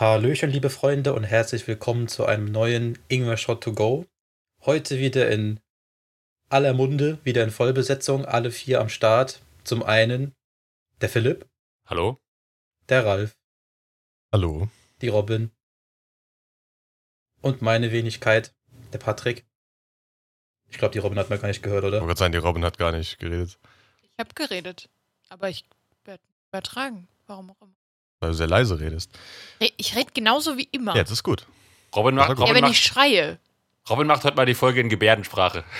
Hallöchen, liebe Freunde, und herzlich willkommen zu einem neuen Ingwer Shot to Go. Heute wieder in aller Munde, wieder in Vollbesetzung, alle vier am Start. Zum einen der Philipp, Hallo? der Ralf, Hallo. die Robin und meine Wenigkeit, der Patrick. Ich glaube, die Robin hat man gar nicht gehört, Ich oder? wollte gerade sagen, die Robin hat gar nicht geredet. Ich habe geredet, aber ich werde übertragen. Warum auch immer. Weil du sehr leise redest. Re- Ich rede genauso wie immer. Ja, das ist gut. Robin macht, Ja, ja, Robin, wenn ich macht, schreie. Robin macht heute mal die Folge in Gebärdensprache.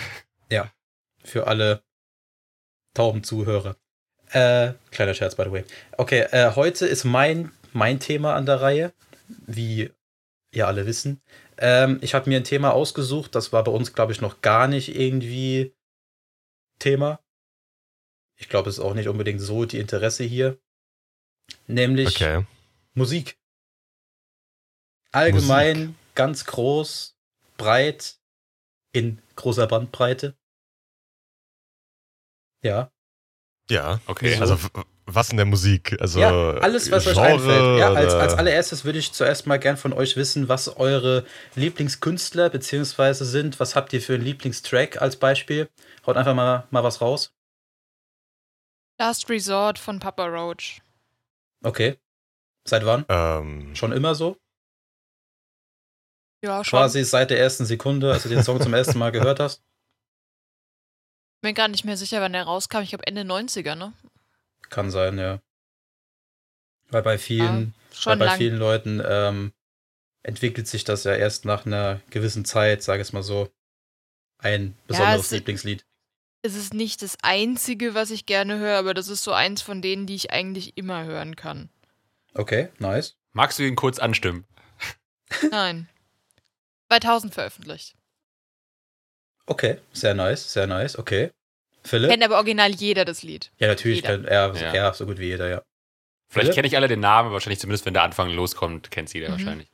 Für alle tauben Zuhörer. Äh, kleiner Scherz, by the way. Okay, äh, heute ist mein, mein Thema an der Reihe, wie ihr alle wissen. Ähm, ich habe mir ein Thema ausgesucht, das war bei uns, glaube ich, noch gar nicht irgendwie Thema. Ich glaube, es ist auch nicht unbedingt so die Interesse hier. Nämlich Okay. Musik. Allgemein ganz groß, breit, in großer Bandbreite. Ja. Ja. Okay. Wieso? Also, was in der Musik? Also, ja, alles, was euch Genre einfällt. Ja, als, als allererstes würde ich zuerst mal gern von euch wissen, was eure Lieblingskünstler beziehungsweise sind. Was habt ihr für einen Lieblingstrack als Beispiel? Haut einfach mal, mal was raus. Last Resort von Papa Roach. Okay. Seit wann? Ähm, Schon immer so? Ja, schon. Quasi seit der ersten Sekunde, als du den Song zum ersten Mal gehört hast? Ich bin gerade nicht mehr sicher, wann der rauskam. Ich glaube Ende 90er, ne? Kann sein, ja. Weil bei vielen, weil Schon bei lang. vielen Leuten ähm, entwickelt sich das ja erst nach einer gewissen Zeit, sage ich es mal so, ein besonderes es- Lieblingslied. Es ist nicht das einzige, was ich gerne höre, aber das ist so eins von denen, die ich eigentlich immer hören kann. Okay, nice. Magst du ihn kurz anstimmen? Nein. 2000 veröffentlicht. Okay, sehr nice, sehr nice, okay. Philipp? Kennt aber original jeder das Lied. Ja, natürlich Jeder. kennt er, Ja. er so gut wie jeder, ja. Vielleicht kenne ich alle den Namen, wahrscheinlich zumindest, wenn der Anfang loskommt, kennt jeder Mhm. wahrscheinlich.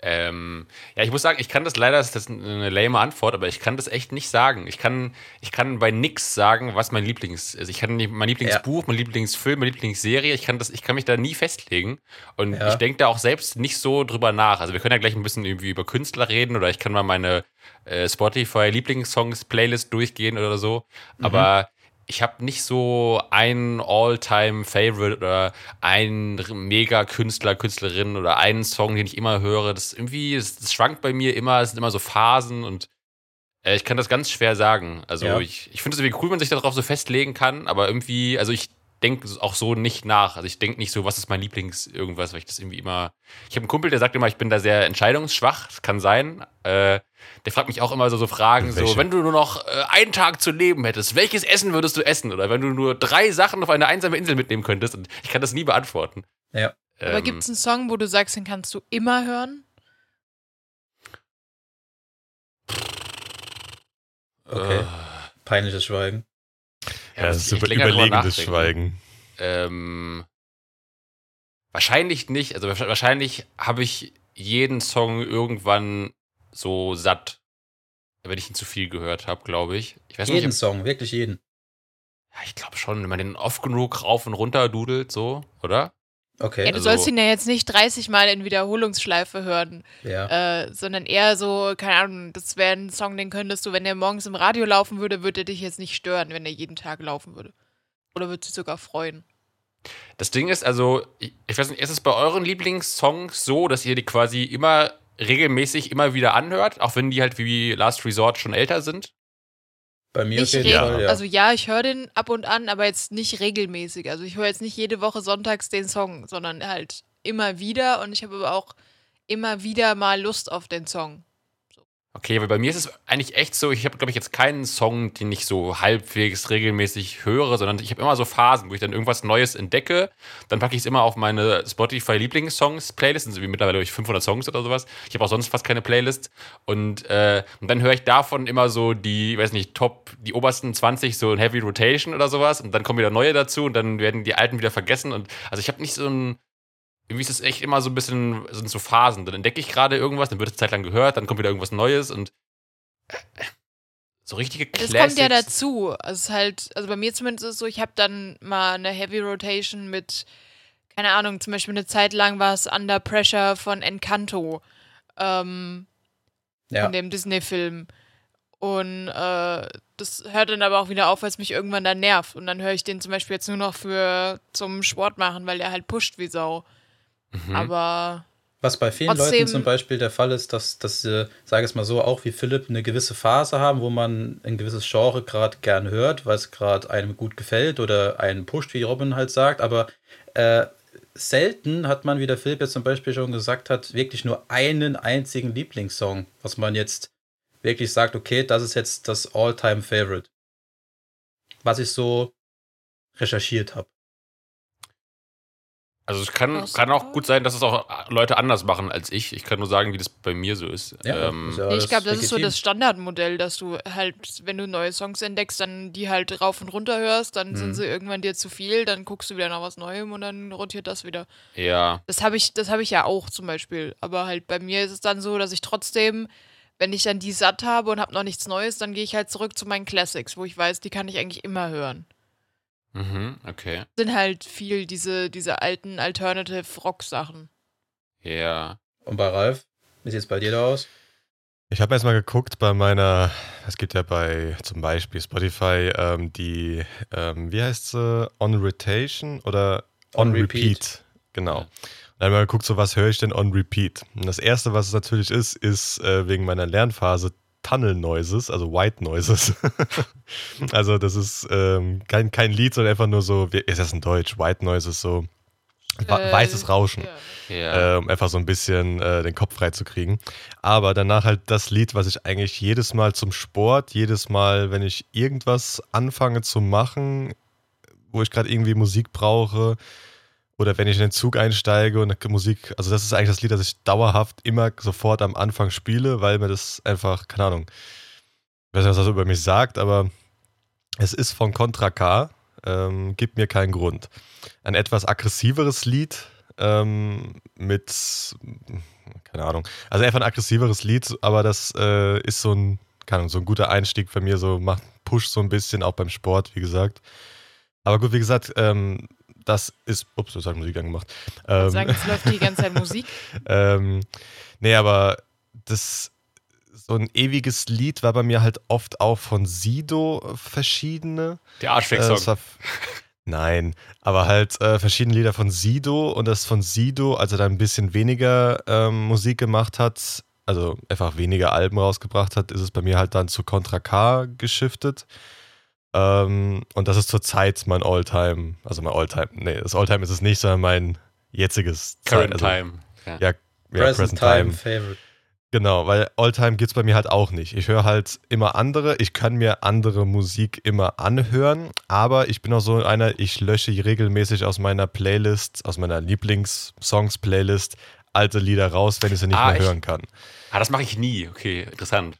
Ähm, ja, ich muss sagen, ich kann das leider, das ist eine lame Antwort, aber ich kann das echt nicht sagen. Ich kann, ich kann bei nix sagen, was mein Lieblings ist. Ich kann nicht mein Lieblingsbuch, mein Lieblingsfilm, meine Lieblingsserie, ich kann das, ich kann mich da nie festlegen. Und Ja. ich denke da auch selbst nicht so drüber nach. Also wir können ja gleich ein bisschen irgendwie über Künstler reden oder ich kann mal meine äh, Spotify Lieblingssongs Playlist durchgehen oder so. Mhm. Aber ich habe nicht so einen All-Time-Favorite oder einen Mega-Künstler, Künstlerin oder einen Song, den ich immer höre. Das irgendwie, das, das schwankt bei mir immer, es sind immer so Phasen und äh, ich kann das ganz schwer sagen. Also Ja. ich, ich finde es irgendwie cool, wenn man sich darauf so festlegen kann, aber irgendwie, also ich denke auch so nicht nach. Also ich denke nicht so, was ist mein Lieblings irgendwas, weil ich das irgendwie immer. Ich habe einen Kumpel, der sagt immer, ich bin da sehr entscheidungsschwach. Das kann sein. Äh, der fragt mich auch immer so, so Fragen, so, Welche? wenn du nur noch äh, einen Tag zu leben hättest, welches Essen würdest du essen? Oder wenn du nur drei Sachen auf eine einsame Insel mitnehmen könntest. Und ich kann das nie beantworten. Ja. Aber Ähm, gibt es einen Song, wo du sagst, den kannst du immer hören? Okay. äh, Peinliches Schweigen. ja, das ist muss ich über, überlegendes. Schweigen. Ähm, wahrscheinlich nicht. Also wahrsch- wahrscheinlich habe ich jeden Song irgendwann so satt, wenn ich ihn zu viel gehört habe, glaube ich. Ich weiß Jeden nicht, Song, wirklich jeden. ob, ja, ich glaube schon, wenn man den oft genug rauf und runter dudelt, so, oder? Okay, Ja, du Also- sollst ihn ja jetzt nicht 30 Mal in Wiederholungsschleife hören, ja. äh, sondern eher so, keine Ahnung, das wäre ein Song, den könntest du, wenn der morgens im Radio laufen würde, würde er dich jetzt nicht stören, wenn er jeden Tag laufen würde. Oder würde dich sogar freuen. Das Ding ist, also, ich, ich weiß nicht, ist es bei euren Lieblingssongs so, dass ihr die quasi immer regelmäßig immer wieder anhört, auch wenn die halt wie Last Resort schon älter sind? Bei mir auf Nicht jeden regel- Fall, ja. Also ja, ich höre den ab und an, aber jetzt nicht regelmäßig. Also ich höre jetzt nicht jede Woche sonntags den Song, sondern halt immer wieder und ich habe aber auch immer wieder mal Lust auf den Song. Okay, weil bei mir ist es eigentlich echt so, ich habe, glaube ich, jetzt keinen Song, den ich so halbwegs regelmäßig höre, sondern ich habe immer so Phasen, wo ich dann irgendwas Neues entdecke. Dann packe ich es immer auf meine Spotify-Lieblingssongs-Playlist, so wie mittlerweile durch 500 Songs oder sowas. Ich habe auch sonst fast keine Playlist. Und, äh, und dann höre ich davon immer so die, weiß nicht, Top, die obersten 20, so in Heavy Rotation oder sowas. Und dann kommen wieder neue dazu und dann werden die alten wieder vergessen. Und also ich habe nicht so ein irgendwie ist es echt immer so ein bisschen, sind so Phasen. Dann entdecke ich gerade irgendwas, dann wird es Zeit lang gehört, dann kommt wieder irgendwas Neues und äh, so richtige Das Classics. kommt ja dazu. Also es ist halt, also bei mir zumindest ist es so, ich habe dann mal eine Heavy Rotation mit, keine Ahnung, zum Beispiel eine Zeit lang war es Under Pressure von Encanto, ähm, Ja. von dem Disney-Film. Und äh, das hört dann aber auch wieder auf, weil es mich irgendwann dann nervt. Und dann höre ich den zum Beispiel jetzt nur noch für zum Sport machen, weil der halt pusht wie Sau. Mhm. Aber Was bei vielen Trotzdem- Leuten zum Beispiel der Fall ist, dass, dass sie, sage es mal so, auch wie Philipp, eine gewisse Phase haben, wo man ein gewisses Genre gerade gern hört, weil es gerade einem gut gefällt oder einen pusht, wie Robin halt sagt. Aber äh, selten hat man, wie der Philipp jetzt zum Beispiel schon gesagt hat, wirklich nur einen einzigen Lieblingssong, was man jetzt wirklich sagt, okay, das ist jetzt das All-Time-Favorite. Was ich so recherchiert habe. Also es kann, kann auch gut sein, dass es auch Leute anders machen als ich. Ich kann nur sagen, wie das bei mir so ist. Ja, ähm, ist ja ich glaube, das ist so legitim. das Standardmodell, dass du halt, wenn du neue Songs entdeckst, dann die halt rauf und runter hörst, dann Mhm. sind sie irgendwann dir zu viel, dann guckst du wieder nach was Neuem und dann rotiert das wieder. ja. Das habe ich, das habe ich ja auch zum Beispiel. Aber halt bei mir ist es dann so, dass ich trotzdem, wenn ich dann die satt habe und habe noch nichts Neues, dann gehe ich halt zurück zu meinen Classics, wo ich weiß, die kann ich eigentlich immer hören. Mhm, okay. Sind halt viel diese, diese alten Alternative Rock Sachen. Ja. Und bei Ralf, wie sieht es bei dir da aus? Ich habe erstmal geguckt bei meiner, es gibt ja bei zum Beispiel Spotify ähm, die, ähm, wie heißt sie, On Rotation oder On, On Repeat. Repeat. Genau. Und dann haben wir geguckt, so was höre ich denn On Repeat? Und das erste, was es natürlich ist, ist äh, wegen meiner Lernphase Tunnel Noises, also White Noises. also das ist ähm, kein, kein Lied, sondern einfach nur so, wie ist das in Deutsch? White Noises, so Äh, weißes Rauschen Ja. Äh, um einfach so ein bisschen äh, den Kopf frei zu kriegen. Aber danach halt das Lied, was ich eigentlich jedes Mal zum Sport, jedes Mal, wenn ich irgendwas anfange zu machen, wo ich gerade irgendwie Musik brauche oder wenn ich in den Zug einsteige und Musik, also das ist eigentlich das Lied, das ich dauerhaft immer sofort am Anfang spiele, weil mir das einfach, keine Ahnung, ich weiß nicht, was das über mich sagt, aber es ist von Contra K, ähm, gibt mir keinen Grund. Ein etwas aggressiveres Lied, ähm, mit, keine Ahnung, also einfach ein aggressiveres Lied, aber das äh, ist so ein, keine Ahnung, so ein guter Einstieg für mir, so macht Push so ein bisschen, auch beim Sport, wie gesagt. Aber gut, wie gesagt, ähm, das ist, ups, das hat Musik angemacht. Ich Ähm, sagen, es läuft die ganze Zeit Musik. ähm, nee, aber das so ein ewiges Lied war bei mir halt oft auch von Sido verschiedene. Der Äh, Arschfick-Song. war- Nein, aber halt äh, verschiedene Lieder von Sido und das von Sido, als er dann ein bisschen weniger ähm, Musik gemacht hat, also einfach weniger Alben rausgebracht hat, ist es bei mir halt dann zu Contra K geschiftet. Ähm, und das ist zurzeit mein Alltime, also mein Alltime, nee, das Alltime ist es nicht, sondern mein jetziges Current also, Time. Ja. Ja, ja, Present, Time, Favorite. Genau, weil Alltime gibt es bei mir halt auch nicht. Ich höre halt immer andere, ich kann mir andere Musik immer anhören, aber ich bin auch so einer, ich lösche regelmäßig aus meiner Playlist, aus meiner Lieblings-Songs-Playlist alte Lieder raus, wenn ich sie nicht Ah, mehr echt? hören kann. Ah, das mache ich nie. Okay, interessant.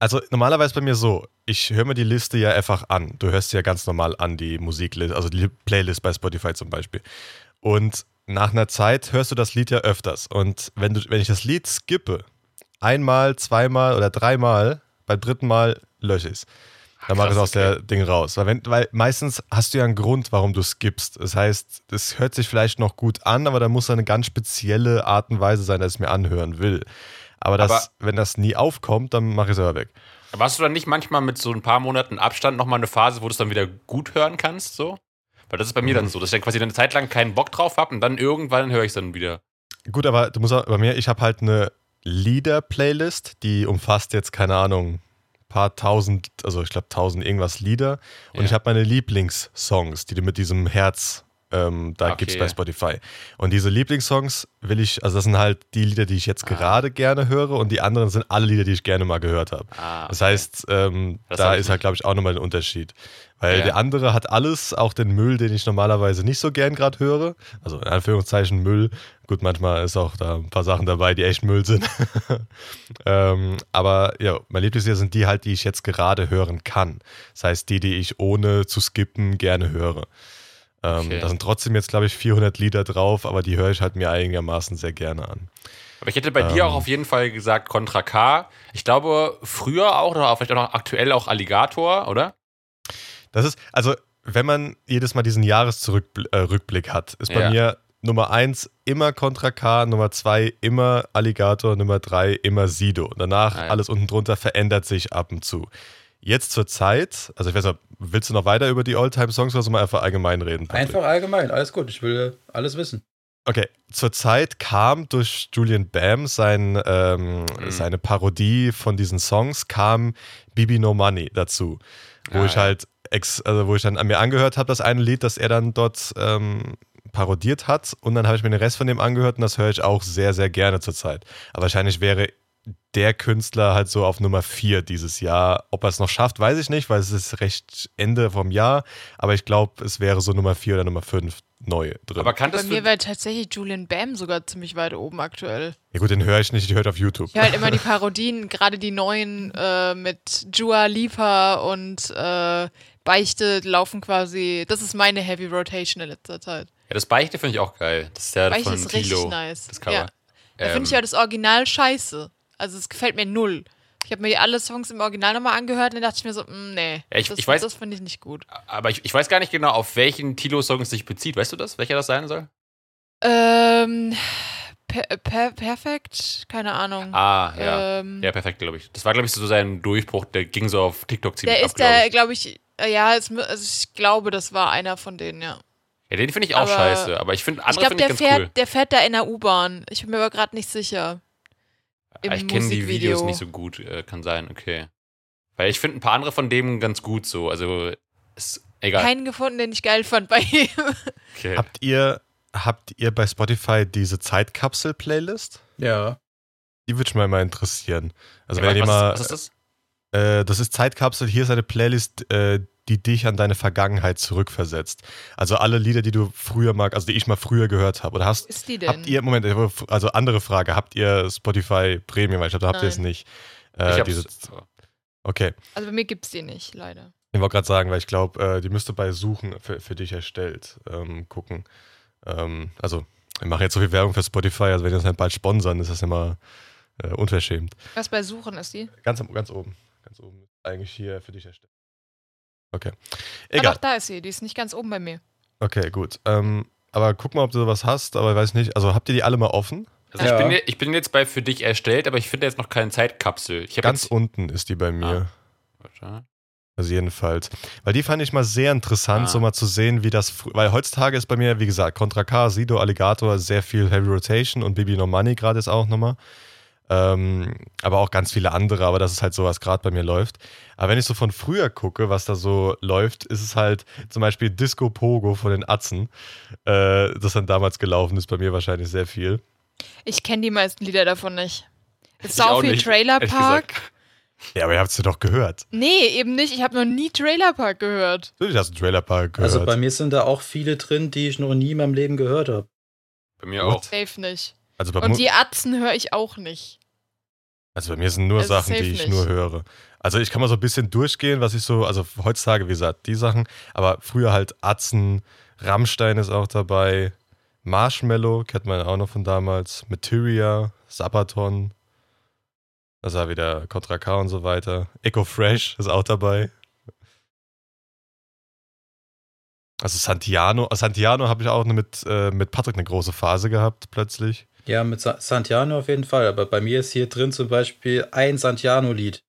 Also normalerweise bei mir so, ich höre mir die Liste ja einfach an. Du hörst sie ja ganz normal an, die Musikliste, also die Playlist bei Spotify zum Beispiel. Und nach einer Zeit hörst du das Lied ja öfters. Und wenn, du, wenn ich das Lied skippe, einmal, zweimal oder dreimal, beim dritten Mal lösche ich es. Dann mache ich es aus der Ding raus. Weil, wenn, weil meistens hast du ja einen Grund, warum du skippst. Das heißt, es hört sich vielleicht noch gut an, aber da muss eine ganz spezielle Art und Weise sein, dass ich mir anhören will. Aber, das, Aber- wenn das nie aufkommt, dann mache ich es aber weg. Hast du dann nicht manchmal mit so ein paar Monaten Abstand nochmal eine Phase, wo du es dann wieder gut hören kannst? So? Weil das ist bei mir dann so, dass ich dann quasi eine Zeit lang keinen Bock drauf habe und dann irgendwann höre ich es dann wieder. Gut, aber du musst auch, bei mir, ich habe halt eine Lieder-Playlist, die umfasst jetzt, keine Ahnung, ein paar tausend, also ich glaube tausend irgendwas Lieder. Und Ja. ich habe meine Lieblingssongs, die mit diesem Herz Ähm, da Okay. gibt's bei Spotify. Und diese Lieblingssongs will ich, also das sind halt die Lieder, die ich jetzt gerade gerne höre und die anderen sind alle Lieder, die ich gerne mal gehört habe. Ah, Das okay. heißt, ähm, Das da ist halt, glaube ich, auch nochmal ein Unterschied. Weil Ja. der andere hat alles, auch den Müll, den ich normalerweise nicht so gern gerade höre. Also in Anführungszeichen Müll. Gut, manchmal ist auch da ein paar Sachen dabei, die echt Müll sind. ähm, aber ja, mein Lieblingslieder sind die halt, die ich jetzt gerade hören kann. Das heißt, die, die ich ohne zu skippen gerne höre. Ähm, Okay. Da sind trotzdem jetzt, glaube ich, 400 Lieder drauf, aber die höre ich halt mir einigermaßen sehr gerne an. Aber ich hätte bei dir Ähm. auch auf jeden Fall gesagt Contra K. Ich glaube, früher auch, oder vielleicht auch noch aktuell auch Alligator, oder? Das ist, also, wenn man jedes Mal diesen Jahresrückblick äh, hat, ist bei Ja. mir Nummer 1 immer Contra K, Nummer 2 immer Alligator, Nummer 3 immer Sido. Danach ja. alles unten drunter verändert sich ab und zu. Jetzt zur Zeit, also ich weiß nicht, willst du noch weiter über die Alltime-Songs oder so mal einfach allgemein reden? Patrick? Einfach allgemein, alles gut. Ich will alles wissen. Okay, zurzeit kam durch Julian Bam sein, ähm, Mhm. seine Parodie von diesen Songs, kam Bibi No Money dazu. Wo Ah, ich ja. halt, ex, also wo ich dann an mir angehört habe, das eine Lied, das er dann dort ähm, parodiert hat. Und dann habe ich mir den Rest von dem angehört und das höre ich auch sehr, sehr gerne zurzeit. Aber wahrscheinlich wäre der Künstler halt so auf Nummer 4 dieses Jahr. Ob er es noch schafft, weiß ich nicht, weil es ist recht Ende vom Jahr. Aber ich glaube, es wäre so Nummer 4 oder Nummer 5 neu drin. Aber Bei kanntest mir du. wäre tatsächlich Julian Bam sogar ziemlich weit oben aktuell. Ja gut, den höre ich nicht, ich höre auf YouTube. Ich höre halt immer die Parodien, gerade die neuen äh, mit Jua Lipa und äh, Beichte laufen quasi. Das ist meine Heavy Rotation in letzter Zeit. Ja, das Beichte finde ich auch geil. Das ist ja Beichte von ist richtig nice. Das Cover. Ja. Da finde ich Ähm, ja das Original scheiße. Also es gefällt mir null. Ich habe mir alle Songs im Original nochmal angehört und dann dachte ich mir so, mm, nee, Ja, ich- das, ich weiß- das finde ich nicht gut. aber ich, ich weiß gar nicht genau, auf welchen Tilo-Song es sich bezieht. Weißt du das? Welcher das sein soll? Ähm, per, per, perfekt? Keine Ahnung. Ah, ja. Ähm, Ja, perfekt, glaube ich. Das war, glaube ich, so sein Durchbruch. Der ging so auf TikTok ziemlich der ab, ist glaube der, ich. glaube ich, äh, ja, es, also ich glaube, das war einer von denen, ja. Ja, den finde ich auch aber- scheiße. Aber ich finde Ich andere glaube, finde der ich ganz fährt, cool. der fährt da in der U-Bahn. Ich bin mir aber gerade nicht sicher. Im Ah, ich kenne die Videos nicht so gut. Äh, kann sein, okay. Weil ich finde ein paar andere von dem ganz gut so. Also, ist egal. Keinen gefunden, den ich geil fand bei ihm. okay. Habt ihr, habt ihr bei Spotify diese Zeitkapsel-Playlist? Ja. Die würde mich mal, mal interessieren. Also Ja, wenn ihr was, mal, was ist das? äh, das ist Zeitkapsel, hier ist eine Playlist, äh, die dich an deine Vergangenheit zurückversetzt. Also alle Lieder, die du früher mag, also die ich mal früher gehört habe. Oder hast, ist die denn? habt ihr, Moment, also andere Frage, habt ihr Spotify Premium? Weil ich glaube, da habt ihr es Nein. nicht. ich Äh, hab's. diese, okay. also bei mir gibt es die nicht, leider. Ich wollte gerade sagen, weil ich glaube, äh, die müsste bei Suchen für, für dich erstellt ähm, gucken. Ähm, also, ich mache jetzt so viel Werbung für Spotify, also wenn die uns halt bald sponsern, ist das immer äh, unverschämt. Was bei Suchen ist die? Ganz, ganz oben. Ganz oben. Eigentlich hier für dich erstellt. Okay. Ah, Egal. doch, da ist sie. Die ist nicht ganz oben bei mir. Okay, gut. Ähm, aber guck mal, ob du sowas hast, aber ich weiß nicht. Also habt ihr die alle mal offen? Also Ja. ich, bin, ich bin jetzt bei für dich erstellt, aber ich finde jetzt noch keine Zeitkapsel. Ganz jetzt, unten ist die bei mir. Warte. Also jedenfalls. Weil die fand ich mal sehr interessant, Ah. so mal zu sehen, wie das. Weil heutzutage ist bei mir, wie gesagt, Contra K, Sido, Alligator, sehr viel Heavy Rotation und Bibi No Money gerade ist auch nochmal. Ähm, aber auch ganz viele andere, aber das ist halt so, was gerade bei mir läuft. Aber wenn ich so von früher gucke, was da so läuft, ist es halt zum Beispiel Disco Pogo von den Atzen, äh, das dann damals gelaufen ist, bei mir wahrscheinlich sehr viel. Ich kenne die meisten Lieder davon nicht. Es ist auch viel nicht, Trailer Park. Ja, aber ihr habt es ja doch gehört. Nee, eben nicht. Ich habe noch nie Trailer Park gehört. Natürlich hast du Trailer Park gehört. Also bei mir sind da auch viele drin, die ich noch nie in meinem Leben gehört habe. Bei mir What? auch. Safe nicht. also, bei Und die Atzen höre ich auch nicht. Also bei mir sind nur Also Sachen, die ich nicht. nur höre. Also ich kann mal so ein bisschen durchgehen, was ich so, also heutzutage, wie gesagt, die Sachen, aber früher halt Atzen, Rammstein ist auch dabei, Marshmallow, kennt man auch noch von damals, Materia, Sabaton, das war wieder Contra K und so weiter. Echo Fresh ist auch dabei. Also Santiano, Santiano habe ich auch mit, äh, mit Patrick eine große Phase gehabt, plötzlich. Ja, mit Sa Santiano auf jeden Fall. Aber bei mir ist hier drin zum Beispiel ein Santiano-Lied.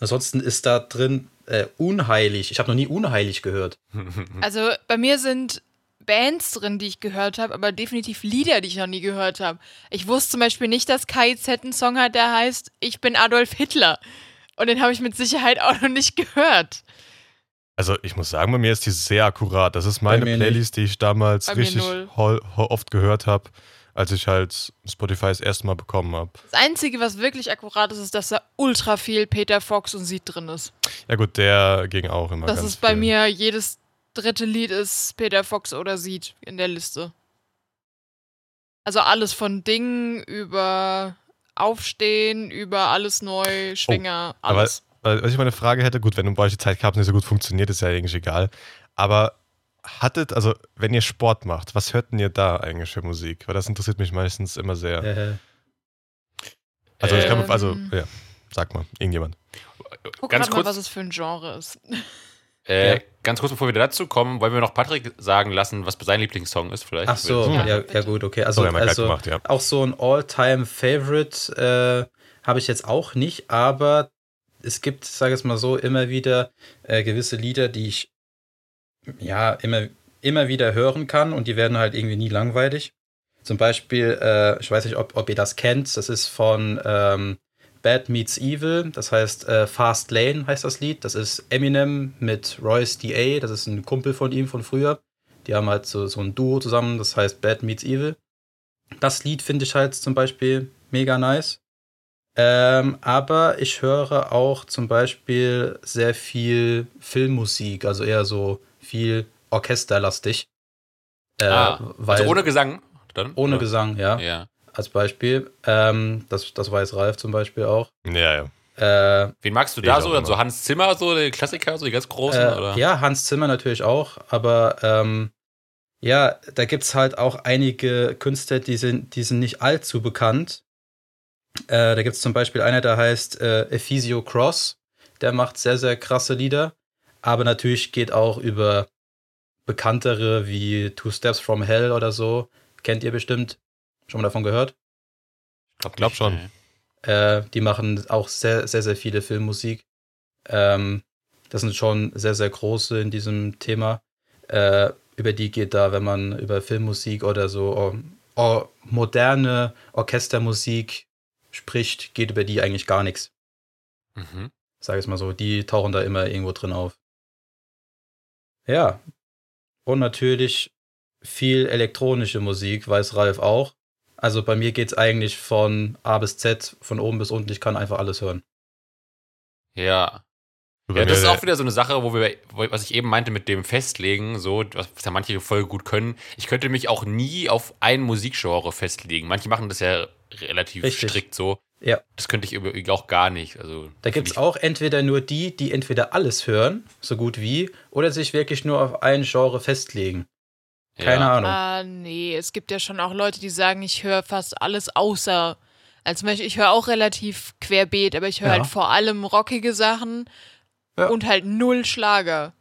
Ansonsten ist da drin äh, Unheilig. Ich habe noch nie Unheilig gehört. Also bei mir sind Bands drin, die ich gehört habe, aber definitiv Lieder, die ich noch nie gehört habe. Ich wusste zum Beispiel nicht, dass KIZ einen Song hat, der heißt Ich bin Adolf Hitler. Und den habe ich mit Sicherheit auch noch nicht gehört. Also ich muss sagen, bei mir ist die sehr akkurat. Das ist meine Playlist, die ich damals Bei richtig oft gehört habe, als ich halt Spotify das erste Mal bekommen habe. Das Einzige, was wirklich akkurat ist, ist, dass da ultra viel Peter Fox und Sied drin ist. Ja gut, der ging auch immer Das ist bei viel. mir, jedes dritte Lied ist Peter Fox oder Sied in der Liste. Also alles von Dingen über Aufstehen, über alles neu, Schwinger, Oh, aber- alles. Weil, was ich mal eine Frage hätte, gut, wenn bei euch die Zeitkapsel nicht so gut funktioniert, ist ja eigentlich egal. Aber hattet, also wenn ihr Sport macht, was hört denn ihr da eigentlich für Musik? Weil das interessiert mich meistens immer sehr. Äh, Also ich kann, Ähm. also, ja, sag mal, irgendjemand. Guck ganz grad mal, kurz- was es für ein Genre ist. Äh, Ja. Ganz kurz, bevor wir dazu kommen, wollen wir noch Patrick sagen lassen, was sein Lieblingssong ist, vielleicht. ach so, Ja, ja, ja, gut, okay. Also, wir also gemacht, ja. auch so ein All-Time-Favorite äh, habe ich jetzt auch nicht, aber es gibt, sage ich es mal so, immer wieder äh, gewisse Lieder, die ich ja immer, immer wieder hören kann und die werden halt irgendwie nie langweilig. Zum Beispiel, äh, ich weiß nicht, ob, ob ihr das kennt, das ist von ähm, Bad Meets Evil, das heißt äh, Fast Lane heißt das Lied. Das ist Eminem mit Royce D.A., das ist ein Kumpel von ihm von früher. Die haben halt so, so ein Duo zusammen, das heißt Bad Meets Evil. Das Lied finde ich halt zum Beispiel mega nice. Ähm, aber ich höre auch zum Beispiel sehr viel Filmmusik, also eher so viel orchesterlastig. Äh, ah, weil, also ohne Gesang dann? ohne Oder? Gesang, ja, Ja. als Beispiel. Ähm, das, das weiß Ralf zum Beispiel auch. Ja, ja. Äh, Wen magst du da so? immer. So Hans Zimmer, so die Klassiker, so die ganz großen? Äh, oder? ja, Hans Zimmer natürlich auch, aber ähm, ja, da gibt es halt auch einige Künstler, die sind, die sind nicht allzu bekannt. Äh, da gibt es zum Beispiel einer, der heißt äh, Ephesio Cross, der macht sehr, sehr krasse Lieder, aber natürlich geht auch über bekanntere wie Two Steps from Hell oder so. Kennt ihr bestimmt? Schon mal davon gehört? glaub, glaub schon. Äh, die machen auch sehr, sehr, sehr viele Filmmusik. Ähm, das sind schon sehr, sehr große in diesem Thema. Äh, über die geht da, wenn man über Filmmusik oder so oh, oh, moderne Orchestermusik spricht, geht über die eigentlich gar nichts. Mhm. Sag ich es mal so. Die tauchen da immer irgendwo drin auf. Ja. Und natürlich viel elektronische Musik, weiß Ralf auch. Also bei mir geht's eigentlich von A bis Z, von oben bis unten. Ich kann einfach alles hören. Ja. Ja, das ist auch wieder so eine Sache, wo wir, was ich eben meinte mit dem Festlegen, so, was was ja manche voll gut können. Ich könnte mich auch nie auf ein Musikgenre festlegen. Manche machen das ja relativ Richtig. strikt so. Ja. Das könnte ich übrigens auch gar nicht. Also, Da gibt's find auch entweder nur die, die entweder alles hören, so gut wie, oder sich wirklich nur auf ein Genre festlegen. Keine ja. Ahnung. Ah, nee, es gibt ja schon auch Leute, die sagen, ich höre fast alles außer. Also zum Beispiel, ich höre auch relativ querbeet, aber ich höre Ja. halt vor allem rockige Sachen Ja. und halt null Schlager.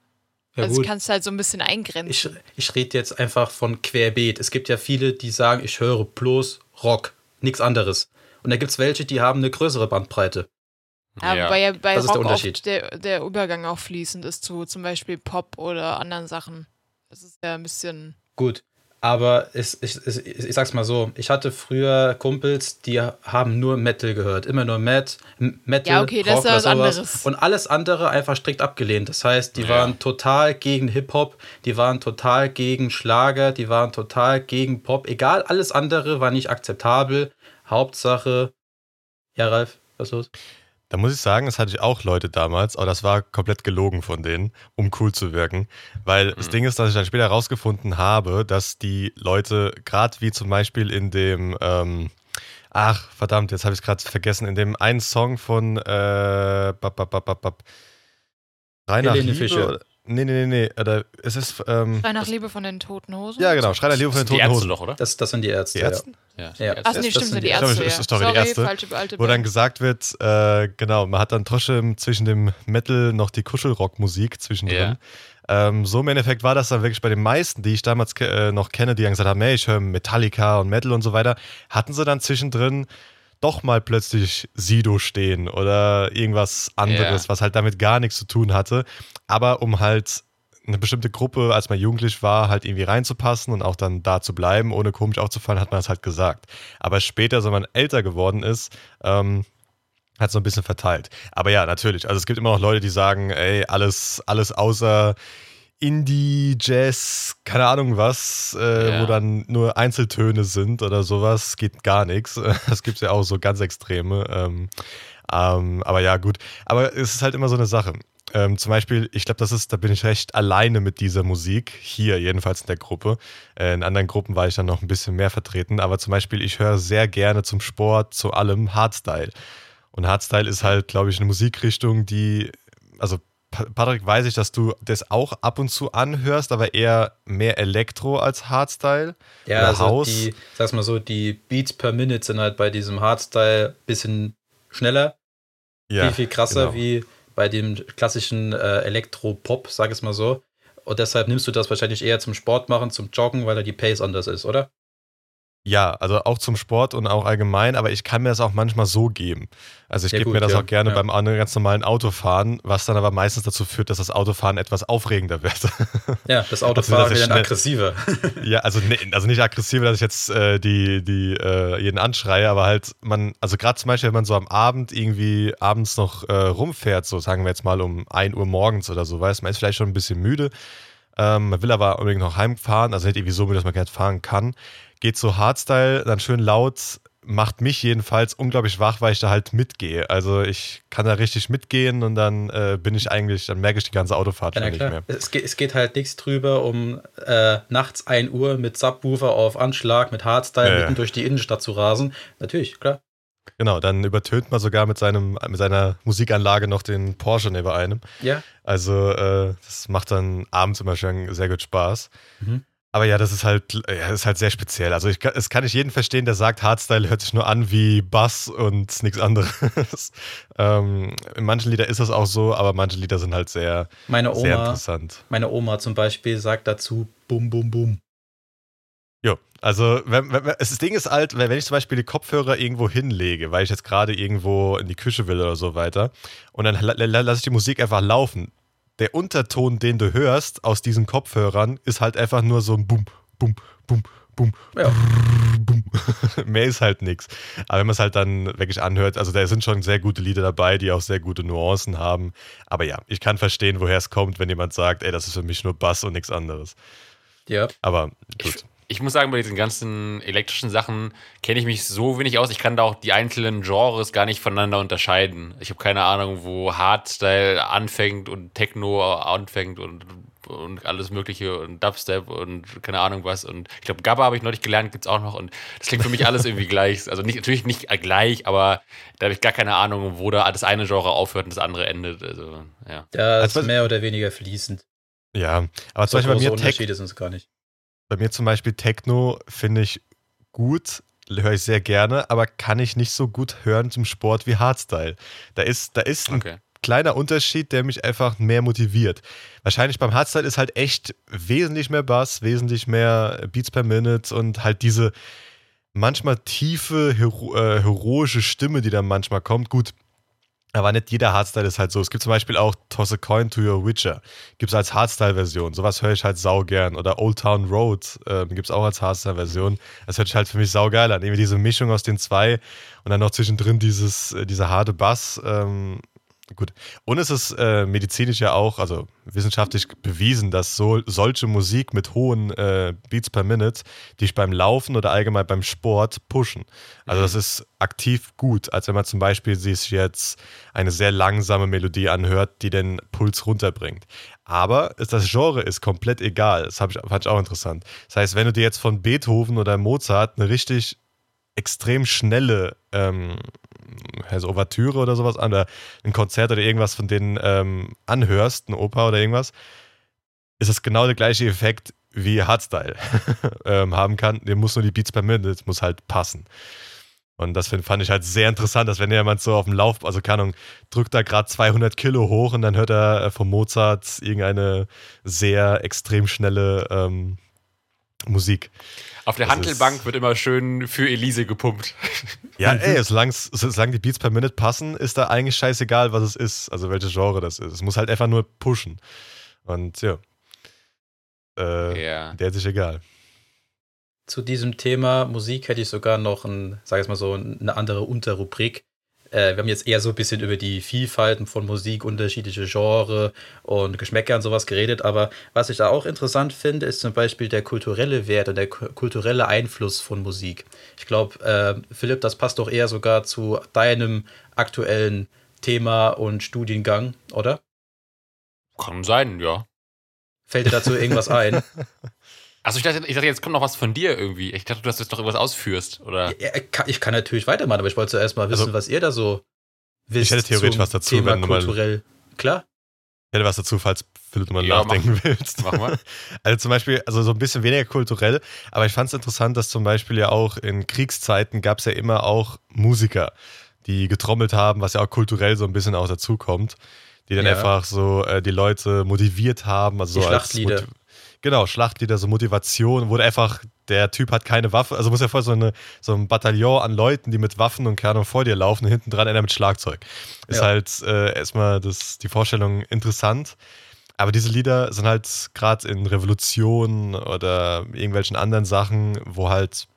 Ja, also gut. ich kann es halt so ein bisschen eingrenzen. Ich, ich rede jetzt einfach von querbeet. Es gibt ja viele, die sagen, ich höre bloß Rock, nichts anderes. Und da gibt's welche, die haben eine größere Bandbreite. ja, ja. wobei ja bei Das ist der Rock Unterschied. oft der, der Übergang auch fließend ist zu zum Beispiel Pop oder anderen Sachen. Das ist ja ein bisschen. Gut. Aber es, ich, ich, ich sag's mal so, ich hatte früher Kumpels, die haben nur Metal gehört. Immer nur Met, M- Metal, Ja, okay, das Rock ist ja was oder sowas. anderes. Und alles andere einfach strikt abgelehnt. Das heißt, die Ja. waren total gegen Hip-Hop, die waren total gegen Schlager, die waren total gegen Pop. Egal, alles andere war nicht akzeptabel. Hauptsache, ja, Ralf, was los? Da muss ich sagen, das hatte ich auch Leute damals, aber das war komplett gelogen von denen, um cool zu wirken. Weil das Mhm. Ding ist, dass ich dann später herausgefunden habe, dass die Leute, gerade wie zum Beispiel in dem, ähm, ach verdammt, jetzt habe ich es gerade vergessen, in dem einen Song von äh, bap, bap, bap, bap, bap, nach Helene Liebe. Fischer. Nee, nee, nee, nee. Oder, es ist, ähm, Schrei nach Liebe von den Toten Hosen? ja genau, Schrei nach Liebe von den die toten Ärzte Hosen. doch, oder? Das, das sind die Ärzte. Die Ärzte? Ja, Ja. Ach Das- nee, das stimmt, sind sind die Ärzte. Sorry, ja. die Ärzte. falsche Wo dann gesagt wird, äh, genau, man hat dann trotzdem zwischen dem Metal noch die Kuschelrock-Musik zwischendrin. Ähm, so im Endeffekt war das dann wirklich bei den meisten, die ich damals ke äh, noch kenne, die dann gesagt haben, hey, ich höre Metallica und Metal und so weiter, hatten sie dann zwischendrin doch mal plötzlich Sido stehen oder irgendwas anderes, Ja. was halt damit gar nichts zu tun hatte. Aber um halt eine bestimmte Gruppe, als man jugendlich war, halt irgendwie reinzupassen und auch dann da zu bleiben, ohne komisch aufzufallen, hat man das halt gesagt. Aber später, wenn man älter geworden ist, ähm, hat so ein bisschen verteilt. Aber ja, natürlich. Also es gibt immer noch Leute, die sagen, ey, alles, alles außer Indie, Jazz, keine Ahnung was, äh, Ja. wo dann nur Einzeltöne sind oder sowas, geht gar nichts. Das gibt es ja auch so ganz extreme. Ähm, ähm, aber ja, gut. Aber es ist halt immer so eine Sache. Ähm, zum Beispiel, ich glaube, das ist, da bin ich recht alleine mit dieser Musik, hier jedenfalls in der Gruppe. Äh, in anderen Gruppen war ich dann noch ein bisschen mehr vertreten, aber zum Beispiel, ich höre sehr gerne zum Sport, zu allem Hardstyle. Und Hardstyle ist halt, glaube ich, eine Musikrichtung, die, also Patrick, weiß ich, dass du das auch ab und zu anhörst, aber eher mehr Elektro als Hardstyle. Ja, Oder also House. die, sag's mal so, die Beats per Minute sind halt bei diesem Hardstyle bisschen schneller, viel, viel krasser genau. wie bei dem klassischen äh, Elektro-Pop, sag es mal so. Und deshalb nimmst du das wahrscheinlich eher zum Sport machen, zum Joggen, weil da die Pace anders ist, oder? Ja, also auch zum Sport und auch allgemein, aber ich kann mir das auch manchmal so geben. Also ich Ja, gebe mir das ja, auch gerne ja. beim an- ganz normalen Autofahren, was dann aber meistens dazu führt, dass das Autofahren etwas aufregender wird. Ja, das Also, Autofahren dass wird dann aggressiver. ja, also, ne, also nicht aggressiver, dass ich jetzt äh, die, die äh, jeden anschreie, aber halt man, also gerade zum Beispiel, wenn man so am Abend irgendwie abends noch äh, rumfährt, so sagen wir jetzt mal um 1 Uhr morgens oder so, weiß man ist vielleicht schon ein bisschen müde, ähm, man will aber unbedingt noch heimfahren, also nicht irgendwie so müde, dass man gar nicht fahren kann, geht so Hardstyle, dann schön laut, macht mich jedenfalls unglaublich wach, weil ich da halt mitgehe. Also ich kann da richtig mitgehen und dann äh, bin ich eigentlich, dann merke ich die ganze Autofahrt Ja, schon nicht mehr. Es geht, es geht halt nichts drüber, um äh, nachts 1 Uhr mit Subwoofer auf Anschlag, mit Hardstyle Ja, ja. mitten durch die Innenstadt zu rasen. Natürlich, klar. Genau, dann übertönt man sogar mit, seinem, mit seiner Musikanlage noch den Porsche neben einem. Ja, Also äh, das macht dann abends immer schon sehr gut Spaß. Mhm. Aber ja, das ist halt, ja, ist halt sehr speziell. Also ich, kann- es kann ich jeden verstehen, der sagt, Hardstyle hört sich nur an wie Bass und nichts anderes. ähm, in manchen Liedern ist das auch so, aber manche Lieder sind halt sehr, meine sehr Oma, interessant. meine Oma zum Beispiel sagt dazu Bum Bum Bum. Jo, also wenn, wenn, das Ding ist halt, wenn ich zum Beispiel die Kopfhörer irgendwo hinlege, weil ich jetzt gerade irgendwo in die Küche will oder so weiter, und dann la- la- lasse ich die Musik einfach laufen. Der Unterton, den du hörst aus diesen Kopfhörern, ist halt einfach nur so ein Bum, Bum, Bum, Bum, Ja. Bum. Mehr ist halt nichts. Aber wenn man es halt dann wirklich anhört, also da sind schon sehr gute Lieder dabei, die auch sehr gute Nuancen haben. Aber ja, ich kann verstehen, woher es kommt, wenn jemand sagt, ey, das ist für mich nur Bass und nichts anderes. Ja, Aber gut. Ich muss sagen, bei diesen ganzen elektrischen Sachen kenne ich mich so wenig aus. Ich kann da auch die einzelnen Genres gar nicht voneinander unterscheiden. Ich habe keine Ahnung, wo Hardstyle anfängt und Techno anfängt und, und alles Mögliche und Dubstep und keine Ahnung was. Und ich glaube, Gabba habe ich neulich gelernt, gibt's auch noch. Und das klingt für mich alles irgendwie gleich. Also nicht, natürlich nicht gleich, aber da habe ich gar keine Ahnung, wo da das eine Genre aufhört und das andere endet. Also, ja. da ist Also- mehr oder weniger fließend. Ja, aber So zum Beispiel bei mir, Tech, Unterschiede sind es gar nicht. Bei mir zum Beispiel Techno finde ich gut, höre ich sehr gerne, aber kann ich nicht so gut hören zum Sport wie Hardstyle. Da ist, da ist ein Okay. kleiner Unterschied, der mich einfach mehr motiviert. Wahrscheinlich beim Hardstyle ist halt echt wesentlich mehr Bass, wesentlich mehr Beats per Minute und halt diese manchmal tiefe, hero äh, heroische Stimme, die dann manchmal kommt. Gut, aber nicht jeder Hardstyle ist halt so. Es gibt zum Beispiel auch Toss a Coin to Your Witcher. Gibt es als Hardstyle-Version. Sowas höre ich halt saugern. Oder Old Town Road ähm, gibt es auch als Hardstyle-Version. Das hört sich halt für mich saugeil an. Irgendwie diese Mischung aus den zwei und dann noch zwischendrin dieses, äh, dieser harte Bass. Ähm, gut. Und es ist äh, medizinisch ja auch, also wissenschaftlich bewiesen, dass so, solche Musik mit hohen äh, Beats per Minute dich beim Laufen oder allgemein beim Sport pushen. Also das ist aktiv gut, als wenn man zum Beispiel sich jetzt eine sehr langsame Melodie anhört, die den Puls runterbringt. Aber das Genre ist komplett egal. Das ich, fand ich auch interessant. Das heißt, wenn du dir jetzt von Beethoven oder Mozart eine richtig extrem schnelle ähm, also Ouvertüre oder sowas an, oder ein Konzert oder irgendwas von denen ähm, anhörst, eine Oper oder irgendwas, ist es genau der gleiche Effekt wie Hardstyle ähm, haben kann. Dem muss nur die Beats per Minute, muss halt passen. Und das find, fand ich halt sehr interessant, dass wenn jemand so auf dem Lauf, also keine Ahnung, drückt da gerade 200 Kilo hoch und dann hört er äh, von Mozart irgendeine sehr extrem schnelle ähm, Musik. Auf der Das Handelbank wird immer schön für Elise gepumpt. Ja, ey, solang's- solange die Beats per Minute passen, ist da eigentlich scheißegal, was es ist, also welches Genre das ist. Es muss halt einfach nur pushen. Und ja. Äh, Ja. Der ist sich egal. Zu diesem Thema Musik hätte ich sogar noch ein, sag ich mal so, eine andere Unterrubrik. Äh, wir haben jetzt eher so ein bisschen über die Vielfalt von Musik, unterschiedliche Genre und Geschmäcker und sowas geredet, aber was ich da auch interessant finde, ist zum Beispiel der kulturelle Wert und der kulturelle Einfluss von Musik. Ich glaube, äh, Philipp, das passt doch eher sogar zu deinem aktuellen Thema und Studiengang, oder? Kann sein, ja. Fällt dir dazu irgendwas ein? Also ich dachte, ich dachte, jetzt kommt noch was von dir irgendwie. Ich dachte, du hast jetzt noch irgendwas ausführst, oder? Ja, ich kann natürlich weitermachen, aber ich wollte zuerst mal wissen, Also, was ihr da so wisst. ich hätte theoretisch zum was dazu, Thema wenn du mal- kulturell. Klar? Ich hätte was dazu, falls Philipp mal Ja, nachdenken willst. Mach mal. Also zum Beispiel, also so ein bisschen weniger kulturell, aber ich fand es interessant, dass zum Beispiel ja auch in Kriegszeiten gab es ja immer auch Musiker, die getrommelt haben, was ja auch kulturell so ein bisschen auch dazukommt, die dann Ja. einfach so äh, die Leute motiviert haben. Also Die so als Schlachtlieder. Motiv- Genau, Schlachtlieder, so Motivation, wurde einfach, der Typ hat keine Waffe, also muss ja voll so, eine, so ein Bataillon an Leuten, die mit Waffen und Ahnung vor dir laufen und hinten dran einer mit Schlagzeug. Ist Ja. halt äh, erstmal das, die Vorstellung interessant. Aber diese Lieder sind halt gerade in Revolutionen oder irgendwelchen anderen Sachen, wo halt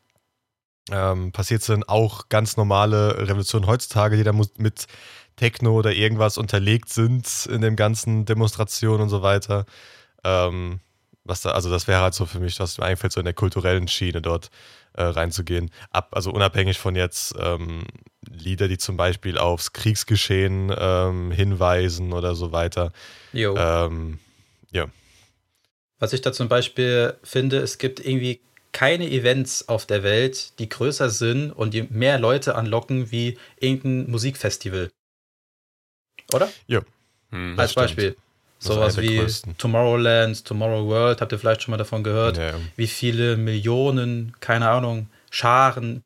ähm, passiert sind, auch ganz normale Revolutionen heutzutage, die da mit Techno oder irgendwas unterlegt sind in dem ganzen Demonstrationen und so weiter. Ähm, was da, also das wäre halt so für mich, was mir einfällt, so in der kulturellen Schiene dort äh, reinzugehen. Ab, also unabhängig von jetzt ähm, Lieder, die zum Beispiel aufs Kriegsgeschehen ähm, hinweisen oder so weiter. Jo. Ähm, Was ich da zum Beispiel finde, es gibt irgendwie keine Events auf der Welt, die größer sind und die mehr Leute anlocken wie irgendein Musikfestival. Oder? Hm. Das Als stimmt. Beispiel. Ist Sowas wie größten. Tomorrowland, Tomorrow World, habt ihr vielleicht schon mal davon gehört? ja, Wie viele Millionen, keine Ahnung, Scharen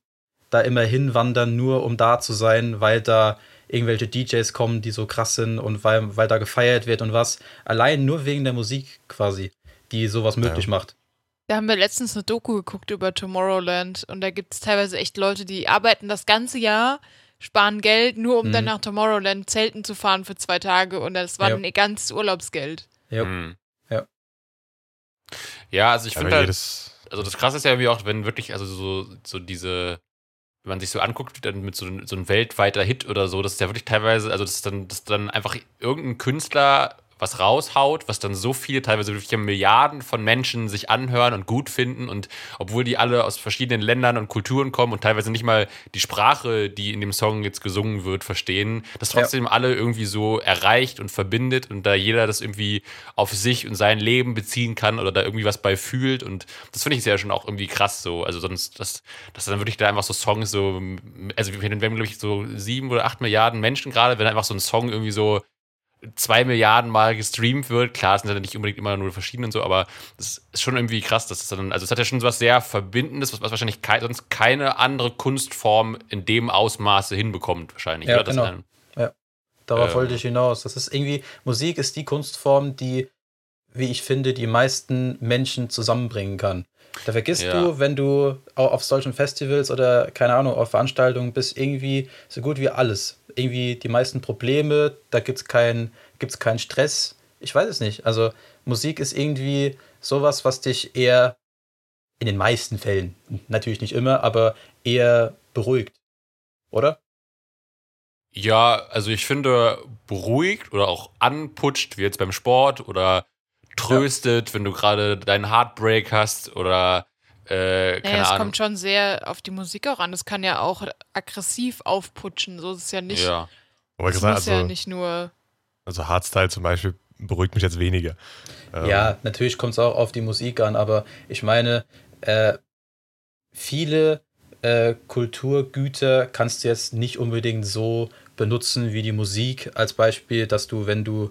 da immer hinwandern, nur um da zu sein, weil da irgendwelche DJs kommen, die so krass sind und weil, weil da gefeiert wird und was. Allein nur wegen der Musik quasi, die sowas möglich macht. Da haben wir letztens eine Doku geguckt über Tomorrowland und da gibt es teilweise echt Leute, die arbeiten das ganze Jahr, sparen Geld, nur um Mhm. dann nach Tomorrowland zelten zu fahren für zwei Tage und das war Ja. dann ihr ganzes Urlaubsgeld. Ja. Hm. Ja. Ja, also ich finde halt, also das krasse ist ja irgendwie auch, wenn wirklich, also so, so diese, wenn man sich so anguckt, dann mit so, so ein weltweiter Hit oder so, das ist ja wirklich teilweise, also das ist dann, das ist dann einfach irgendein Künstler was raushaut, was dann so viele, teilweise wirklich Milliarden von Menschen sich anhören und gut finden. Und obwohl die alle aus verschiedenen Ländern und Kulturen kommen und teilweise nicht mal die Sprache, die in dem Song jetzt gesungen wird, verstehen, das Ja. trotzdem alle irgendwie so erreicht und verbindet und da jeder das irgendwie auf sich und sein Leben beziehen kann oder da irgendwie was bei fühlt. Und das finde ich ja schon auch irgendwie krass so, also sonst, dass, dass dann wirklich da einfach so Songs so, also wir haben glaube ich so sieben oder acht Milliarden Menschen gerade, wenn einfach so ein Song irgendwie so zwei Milliarden Mal gestreamt wird. Klar, es sind ja nicht unbedingt immer nur verschiedene und so, aber es ist schon irgendwie krass, dass es dann, also es hat ja schon so was sehr Verbindendes, was, was wahrscheinlich kei sonst keine andere Kunstform in dem Ausmaße hinbekommt, wahrscheinlich. Ja, oder? Das genau. dann- Darauf Ähm. wollte ich hinaus. Das ist irgendwie, Musik ist die Kunstform, die, wie ich finde, die meisten Menschen zusammenbringen kann. Da vergisst Ja. du, wenn du au- auf solchen Festivals oder, keine Ahnung, auf Veranstaltungen bist, irgendwie so gut wie alles. Irgendwie die meisten Probleme, da gibt es keinen gibt's keinen Stress. Ich weiß es nicht. Also Musik ist irgendwie sowas, was dich eher in den meisten Fällen, natürlich nicht immer, aber eher beruhigt. Oder? Ja, also ich finde, beruhigt oder auch anputscht, wie jetzt beim Sport oder tröstet, wenn du gerade deinen Heartbreak hast oder äh, keine Naja, es Ahnung. kommt schon sehr auf die Musik auch an. Das kann ja auch aggressiv aufputschen. So ist es ja nicht. ja. Aber Es gesagt, muss also, ja nicht nur. also Hardstyle zum Beispiel beruhigt mich jetzt weniger. Ähm, Ja, natürlich kommt es auch auf die Musik an, aber ich meine, äh, viele äh, Kulturgüter kannst du jetzt nicht unbedingt so benutzen wie die Musik. Als Beispiel, dass du, wenn du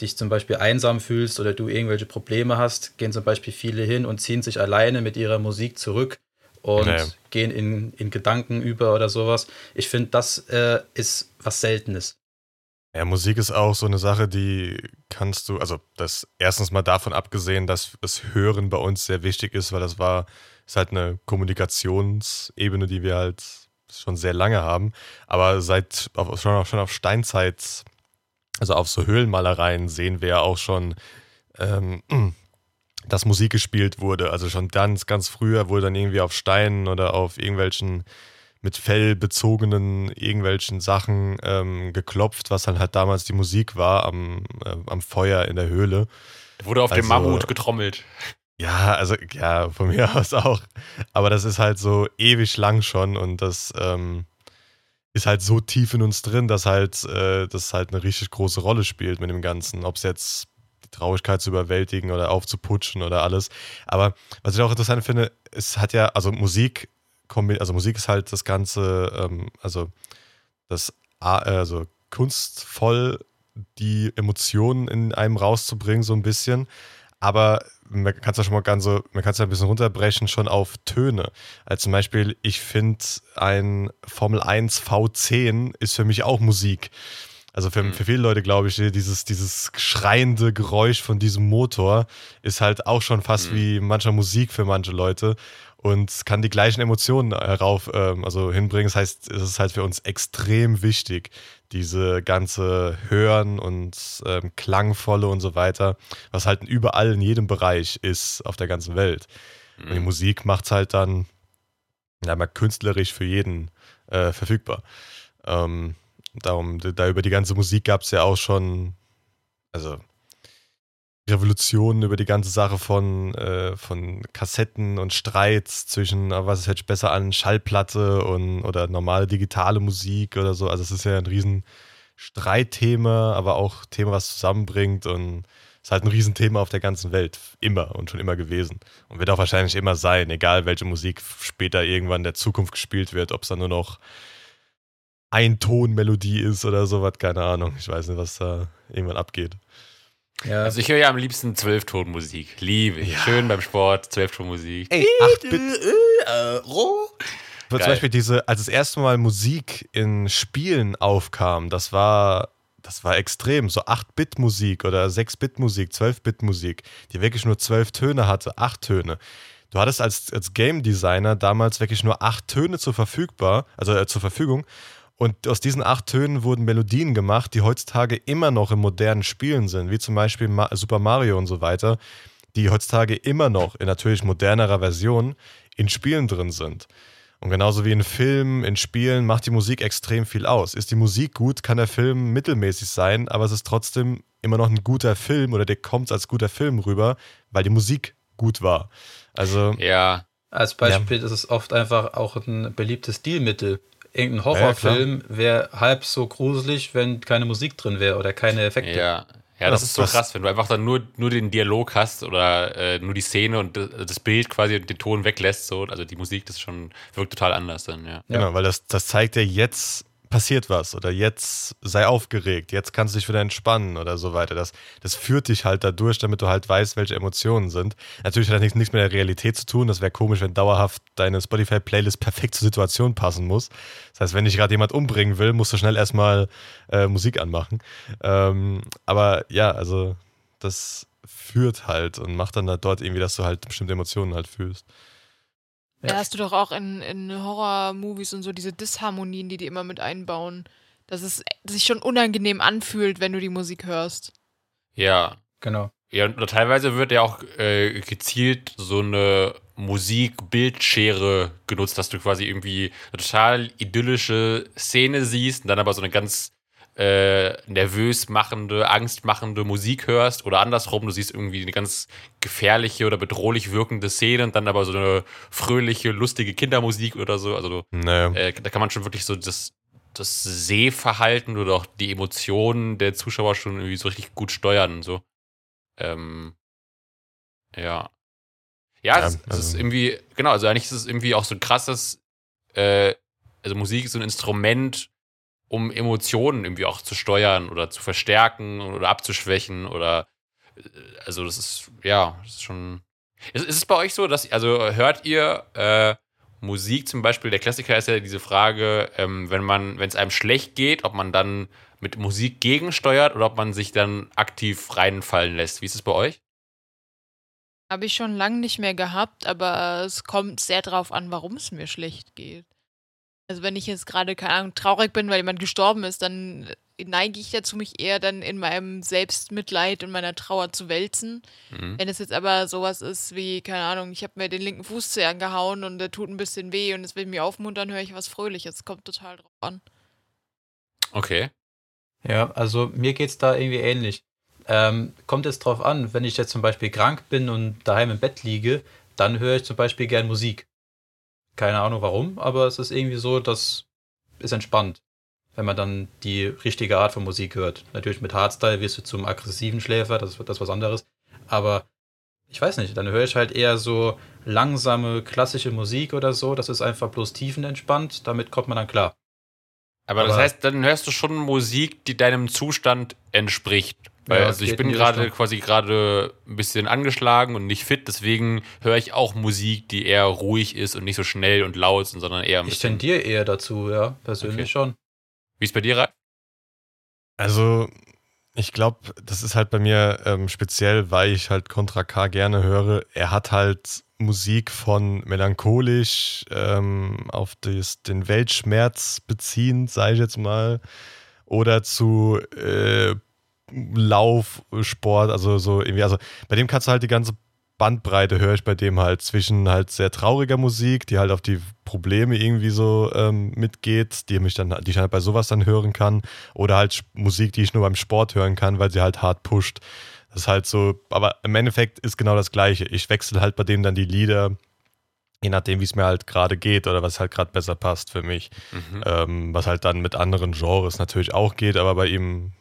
dich zum Beispiel einsam fühlst oder du irgendwelche Probleme hast, gehen zum Beispiel viele hin und ziehen sich alleine mit ihrer Musik zurück und Nee. gehen in, in Gedanken über oder sowas. Ich finde, das äh, ist was Seltenes. Ja, Musik ist auch so eine Sache, die kannst du, also das erstens mal davon abgesehen, dass das Hören bei uns sehr wichtig ist, weil das war, ist halt eine Kommunikationsebene, die wir halt schon sehr lange haben. Aber seit auf, schon, auf, schon auf Steinzeit, also auf so Höhlenmalereien sehen wir ja auch schon, ähm, dass Musik gespielt wurde. Also schon ganz, ganz früher wurde dann irgendwie auf Steinen oder auf irgendwelchen mit fellbezogenen irgendwelchen Sachen ähm, geklopft, was dann halt damals die Musik war am, äh, am Feuer in der Höhle. Wurde auf dem Also- Mammut getrommelt. Ja, also ja, von mir aus auch. Aber das ist halt so ewig lang schon und das ähm, ist halt so tief in uns drin, dass halt äh, das halt eine richtig große Rolle spielt mit dem Ganzen. Ob es jetzt die Traurigkeit zu überwältigen oder aufzuputschen oder alles. Aber was ich auch interessant finde, es hat ja, also Musik, also Musik ist halt das Ganze, ähm, also das, also kunstvoll die Emotionen in einem rauszubringen, so ein bisschen. Aber man kann es ja schon mal ganz so, man kann es ja ein bisschen runterbrechen schon auf Töne. Also zum Beispiel, ich finde ein Formel 1 V10 ist für mich auch Musik. Also für, für viele Leute, glaube ich, dieses, dieses schreiende Geräusch von diesem Motor ist halt auch schon fast wie mancher Musik für manche Leute und kann die gleichen Emotionen herauf, ähm, also hinbringen. Das heißt, es ist halt für uns extrem wichtig, diese ganze Hören und ähm, Klangvolle und so weiter, was halt überall in jedem Bereich ist auf der ganzen Welt. Und die Musik macht es halt dann ja, mal künstlerisch für jeden äh, verfügbar. Ähm, darum, da über die ganze Musik gab es ja auch schon, also Revolutionen über die ganze Sache von, äh, von Kassetten und Streits zwischen, äh, was hört sich besser an, Schallplatte und oder normale digitale Musik oder so. Also es ist ja ein riesen Streitthema, aber auch Thema, was zusammenbringt und ist halt ein Riesenthema auf der ganzen Welt. Immer und schon immer gewesen. Und wird auch wahrscheinlich immer sein, egal welche Musik später irgendwann in der Zukunft gespielt wird, ob es dann nur noch Eintonmelodie ist oder sowas, keine Ahnung. Ich weiß nicht, was da irgendwann abgeht. Ja. Also ich höre ja am liebsten Zwölftonmusik. Liebe ich. Schön beim Sport, Zwölftonmusik. Ey, 8-Bit. Zum Geil. Beispiel diese, als das erste Mal Musik in Spielen aufkam, das war, das war extrem. So 8-Bit-Musik oder 6-Bit-Musik, 12-Bit-Musik, die wirklich nur 12 Töne hatte, 8 Töne. Du hattest als, als Game Designer damals wirklich nur 8 Töne zur verfügbar, also äh, zur Verfügung. Und aus diesen acht Tönen wurden Melodien gemacht, die heutzutage immer noch in modernen Spielen sind, wie zum Beispiel Ma Super Mario und so weiter, die heutzutage immer noch in natürlich modernerer Version in Spielen drin sind. Und genauso wie in Filmen, in Spielen macht die Musik extrem viel aus. Ist die Musik gut, kann der Film mittelmäßig sein, aber es ist trotzdem immer noch ein guter Film oder der kommt als guter Film rüber, weil die Musik gut war. Also, Ja. Als Beispiel ist es oft einfach auch ein beliebtes Stilmittel. Irgendein Ja, Horrorfilm wäre halb so gruselig, wenn keine Musik drin wäre oder keine Effekte. Ja. Ja, das, Das- ist so das- krass, wenn du einfach dann nur, nur den Dialog hast oder äh, nur die Szene und das Bild quasi und den Ton weglässt. So. Also die Musik, das schon wirkt total anders dann, ja. Ja. Genau, weil das, das zeigt ja, jetzt passiert was oder jetzt sei aufgeregt, jetzt kannst du dich wieder entspannen oder so weiter. Das, das führt dich halt dadurch, damit du halt weißt, welche Emotionen sind. Natürlich hat das nichts, nichts mit der Realität zu tun. Das wäre komisch, wenn dauerhaft deine Spotify-Playlist perfekt zur Situation passen muss. Das heißt, wenn dich gerade jemand umbringen will, musst du schnell erstmal äh, Musik anmachen. Ähm, aber ja, also das führt halt und macht dann halt dort irgendwie, dass du halt bestimmte Emotionen halt fühlst. Ja, hast du doch auch in, in Horror-Movies und so diese Disharmonien, die die immer mit einbauen. Dass es sich schon unangenehm anfühlt, wenn du die Musik hörst. Ja. Genau. Ja, und teilweise wird ja auch äh, gezielt so eine Musik-Bildschere genutzt, dass du quasi irgendwie eine total idyllische Szene siehst und dann aber so eine ganz äh, nervös machende, angstmachende Musik hörst oder andersrum, du siehst irgendwie eine ganz gefährliche oder bedrohlich wirkende Szene und dann aber so eine fröhliche, lustige Kindermusik oder so. Also Naja. äh, da kann man schon wirklich so das, das Sehverhalten oder auch die Emotionen der Zuschauer schon irgendwie so richtig gut steuern und so. Ähm, ja. Ja, Ja, es, es ist also- irgendwie, genau, also eigentlich ist es irgendwie auch so ein krasses, äh, also Musik ist so ein Instrument, um Emotionen irgendwie auch zu steuern oder zu verstärken oder abzuschwächen oder, äh, also das ist, ja, das ist schon. Ist, ist es bei euch so, dass, also hört ihr äh, Musik zum Beispiel, der Klassiker ist ja diese Frage, ähm, wenn man, wenn es einem schlecht geht, ob man dann mit Musik gegensteuert oder ob man sich dann aktiv reinfallen lässt. Wie ist es bei euch? Habe ich schon lange nicht mehr gehabt, aber es kommt sehr drauf an, warum es mir schlecht geht. Also wenn ich jetzt gerade, keine Ahnung, traurig bin, weil jemand gestorben ist, dann neige ich dazu, mich eher dann in meinem Selbstmitleid und meiner Trauer zu wälzen. Mhm. Wenn es jetzt aber sowas ist wie, keine Ahnung, ich habe mir den linken Fuß zu angehauen und der tut ein bisschen weh und es will mich aufmuntern, höre ich was Fröhliches. Kommt total drauf an. Okay. Ja, also mir geht's da irgendwie ähnlich. Ähm, kommt jetzt drauf an, wenn ich jetzt zum Beispiel krank bin und daheim im Bett liege, dann höre ich zum Beispiel gern Musik. Keine Ahnung warum, aber es ist irgendwie so, das ist entspannt, wenn man dann die richtige Art von Musik hört. Natürlich mit Hardstyle wirst du zum aggressiven Schläfer, das, das ist was anderes. Aber ich weiß nicht, dann höre ich halt eher so langsame, klassische Musik oder so. Das ist einfach bloß tiefenentspannt, damit kommt man dann klar. Aber, das Aber- heißt, dann hörst du schon Musik, die deinem Zustand entspricht. Weil Ja, also ich bin gerade quasi gerade ein bisschen angeschlagen und nicht fit, deswegen höre ich auch Musik, die eher ruhig ist und nicht so schnell und laut, sind, sondern eher ein Ich bisschen. tendiere eher dazu, ja, persönlich Okay. schon. Wie ist bei dir? Also, ich glaube, das ist halt bei mir ähm, speziell, weil ich halt Contra K gerne höre. Er hat halt Musik von melancholisch ähm, auf das, den Weltschmerz beziehend, sage ich jetzt mal, oder zu äh, Lauf, Sport, also so irgendwie, also bei dem kannst du halt die ganze Bandbreite höre ich bei dem halt zwischen halt sehr trauriger Musik, die halt auf die Probleme irgendwie so ähm, mitgeht, die mich dann, die ich halt bei sowas dann hören kann, oder halt Musik, die ich nur beim Sport hören kann, weil sie halt hart pusht. Das ist halt so, aber im Endeffekt ist genau das Gleiche. Ich wechsle halt bei dem dann die Lieder, je nachdem, wie es mir halt gerade geht oder was halt gerade besser passt für mich. Mhm. Ähm, was halt dann mit anderen Genres natürlich auch geht, aber bei ihm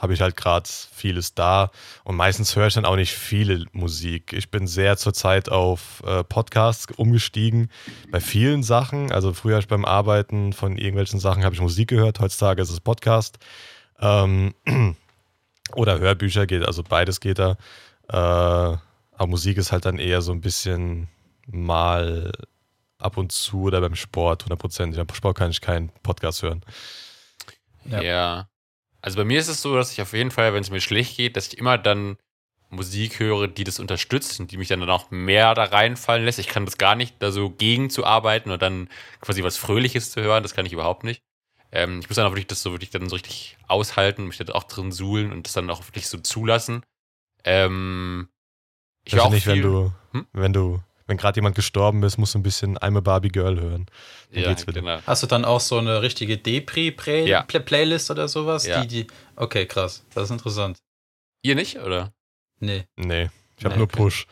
habe ich halt gerade vieles da und meistens höre ich dann auch nicht viele Musik. Ich bin sehr zurzeit auf äh, Podcasts umgestiegen bei vielen Sachen. Also früher habe ich beim Arbeiten von irgendwelchen Sachen habe ich Musik gehört, heutzutage ist es Podcast. Ähm, oder Hörbücher geht, also beides geht da. Äh, aber Musik ist halt dann eher so ein bisschen mal ab und zu oder beim Sport, 100%. Beim Sport kann ich keinen Podcast hören. Ja. Ja. Also bei mir ist es so, dass ich auf jeden Fall, wenn es mir schlecht geht, dass ich immer dann Musik höre, die das unterstützt und die mich dann auch mehr da reinfallen lässt. Ich kann das gar nicht, da so gegen zu arbeiten und dann quasi was Fröhliches zu hören, das kann ich überhaupt nicht. Ähm, ich muss dann auch wirklich das so wirklich dann so richtig aushalten, mich da auch drin suhlen und das dann auch wirklich so zulassen. Ähm, ich also auch nicht, viel, wenn du, Hm? wenn du, wenn gerade jemand gestorben ist, musst du ein bisschen I'm a Barbie Girl hören. Dann ja, geht's wieder. genau. Hast du dann auch so eine richtige Ja. Depri-Playlist oder sowas? Ja. Die, die, okay, krass. Das ist interessant. Ihr nicht, oder? Nee. Nee, ich habe Nee, nur okay. Push.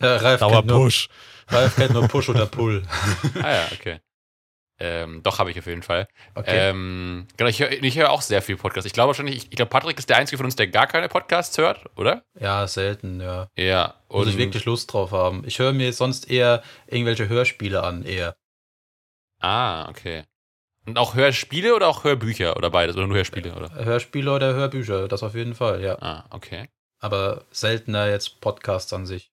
Ja, Ralf, Dauer kennt nur, Push. Ralf kennt nur Push oder Pull. Ah ja, okay. Ähm, doch, habe ich auf jeden Fall. Okay. Ähm, genau, ich höre hör auch sehr viel Podcasts. Ich glaube wahrscheinlich, ich, ich glaube, Patrick ist der Einzige von uns, der gar keine Podcasts hört, oder? ja, selten, ja. Ja. Muss Und ich wirklich Lust drauf haben. Ich höre mir sonst eher irgendwelche Hörspiele an, eher. Ah, okay. Und auch Hörspiele oder auch Hörbücher oder beides? Oder nur Hörspiele, oder? Hörspiele oder Hörbücher, das auf jeden Fall, ja. Ah, okay. Aber seltener jetzt Podcasts an sich.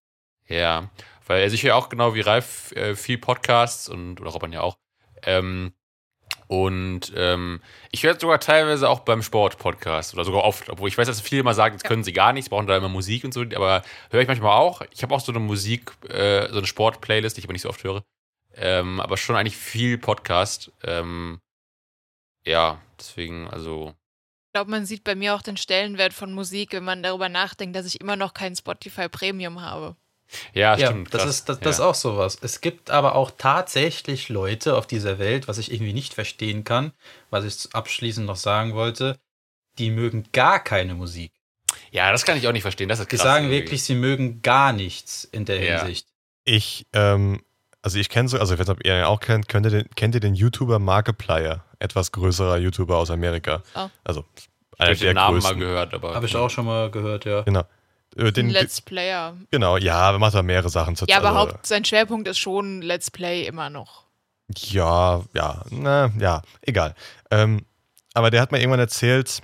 Ja. Weil also ich höre auch genau wie Ralf äh, viel Podcasts und oder Robin ja auch. Ähm, und ähm, ich höre sogar teilweise auch beim Sport-Podcast oder sogar oft, obwohl ich weiß, dass viele immer sagen, das können sie gar nicht, sie brauchen da immer Musik und so, aber höre ich manchmal auch. Ich habe auch so eine Musik, äh, so eine Sport-Playlist, die ich aber nicht so oft höre. Ähm, aber schon eigentlich viel Podcast. Ähm, ja, deswegen, also. Ich glaube, man sieht bei mir auch den Stellenwert von Musik, wenn man darüber nachdenkt, dass ich immer noch kein Spotify Premium habe. Ja, Ja, stimmt. das krass. ist, das, das ist ja. auch sowas. Es gibt aber auch tatsächlich Leute auf dieser Welt, was ich irgendwie nicht verstehen kann, was ich abschließend noch sagen wollte, die mögen gar keine Musik. Ja, das kann ich auch nicht verstehen. Das ist Die krass. sagen irgendwie. wirklich, sie mögen gar nichts in der Ja. Hinsicht. Ich, ähm, also ich kenne so, also ich weiß nicht, ob ihr ihn auch kennt, könnt ihr den, kennt ihr den YouTuber Markiplier? Etwas größerer YouTuber aus Amerika. Oh. Also Ich einer habe der den Namen mal größten. gehört, aber. Habe ich auch schon mal gehört, ja. Genau. Äh, Ein Den, Let's Player. genau, ja, er macht da mehrere Sachen zur Ja, aber also, Haupt, sein Schwerpunkt ist schon Let's Play immer noch. Ja, ja, na, ja, egal. Ähm, aber der hat mir irgendwann erzählt,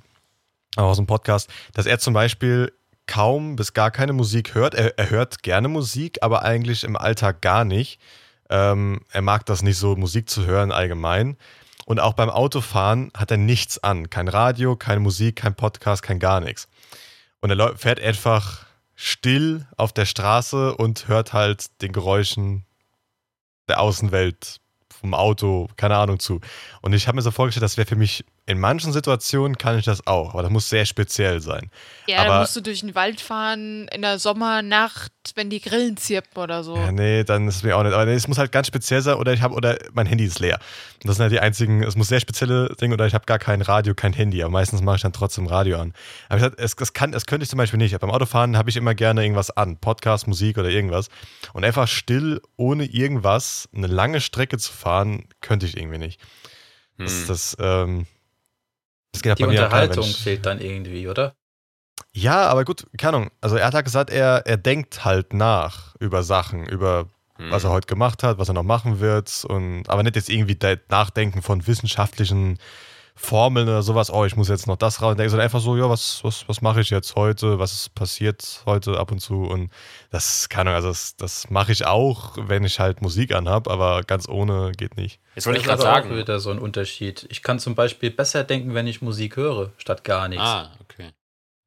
auch aus dem Podcast, dass er zum Beispiel kaum bis gar keine Musik hört. Er, er hört gerne Musik, aber eigentlich im Alltag gar nicht. Ähm, er mag das nicht so, Musik zu hören allgemein. Und auch beim Autofahren hat er nichts an. Kein Radio, keine Musik, kein Podcast, kein gar nichts. Und er fährt einfach still auf der Straße und hört halt den Geräuschen der Außenwelt vom Auto, keine Ahnung zu. Und ich habe mir so vorgestellt, das wäre für mich in manchen Situationen kann ich das auch, aber das muss sehr speziell sein. Ja, Aber- dann musst du durch den Wald fahren in der Sommernacht, wenn die Grillen zirpen oder so. Ja, nee, dann ist es mir auch nicht. Aber nee, es muss halt ganz speziell sein oder ich habe oder mein Handy ist leer. Das sind halt die einzigen, es muss sehr spezielle Dinge oder ich habe gar kein Radio, kein Handy. Aber meistens mache ich dann trotzdem Radio an. Aber ich sag, es, es, kann, es könnte ich zum Beispiel nicht. Beim Autofahren habe ich immer gerne irgendwas an. Podcast, Musik oder irgendwas. Und einfach still, ohne irgendwas, eine lange Strecke zu fahren, könnte ich irgendwie nicht. Das, Hm. das, ähm, das geht halt Die bei mir Unterhaltung ich- fehlt dann irgendwie, oder? Ja, aber gut, keine Ahnung. Also er hat halt gesagt, er, er denkt halt nach über Sachen, über Hm. was er heute gemacht hat, was er noch machen wird. Und, aber nicht jetzt irgendwie nachdenken von wissenschaftlichen Formeln oder sowas, oh, ich muss jetzt noch das raus, sondern einfach so, ja, was, was, was mache ich jetzt heute, was ist passiert heute ab und zu. Und das, keine Ahnung, also das, das mache ich auch, wenn ich halt Musik anhab, aber ganz ohne geht nicht. Jetzt wollte ich gerade sagen. auch wieder so ein Unterschied. Ich kann zum Beispiel besser denken, wenn ich Musik höre, statt gar nichts. Ah, okay.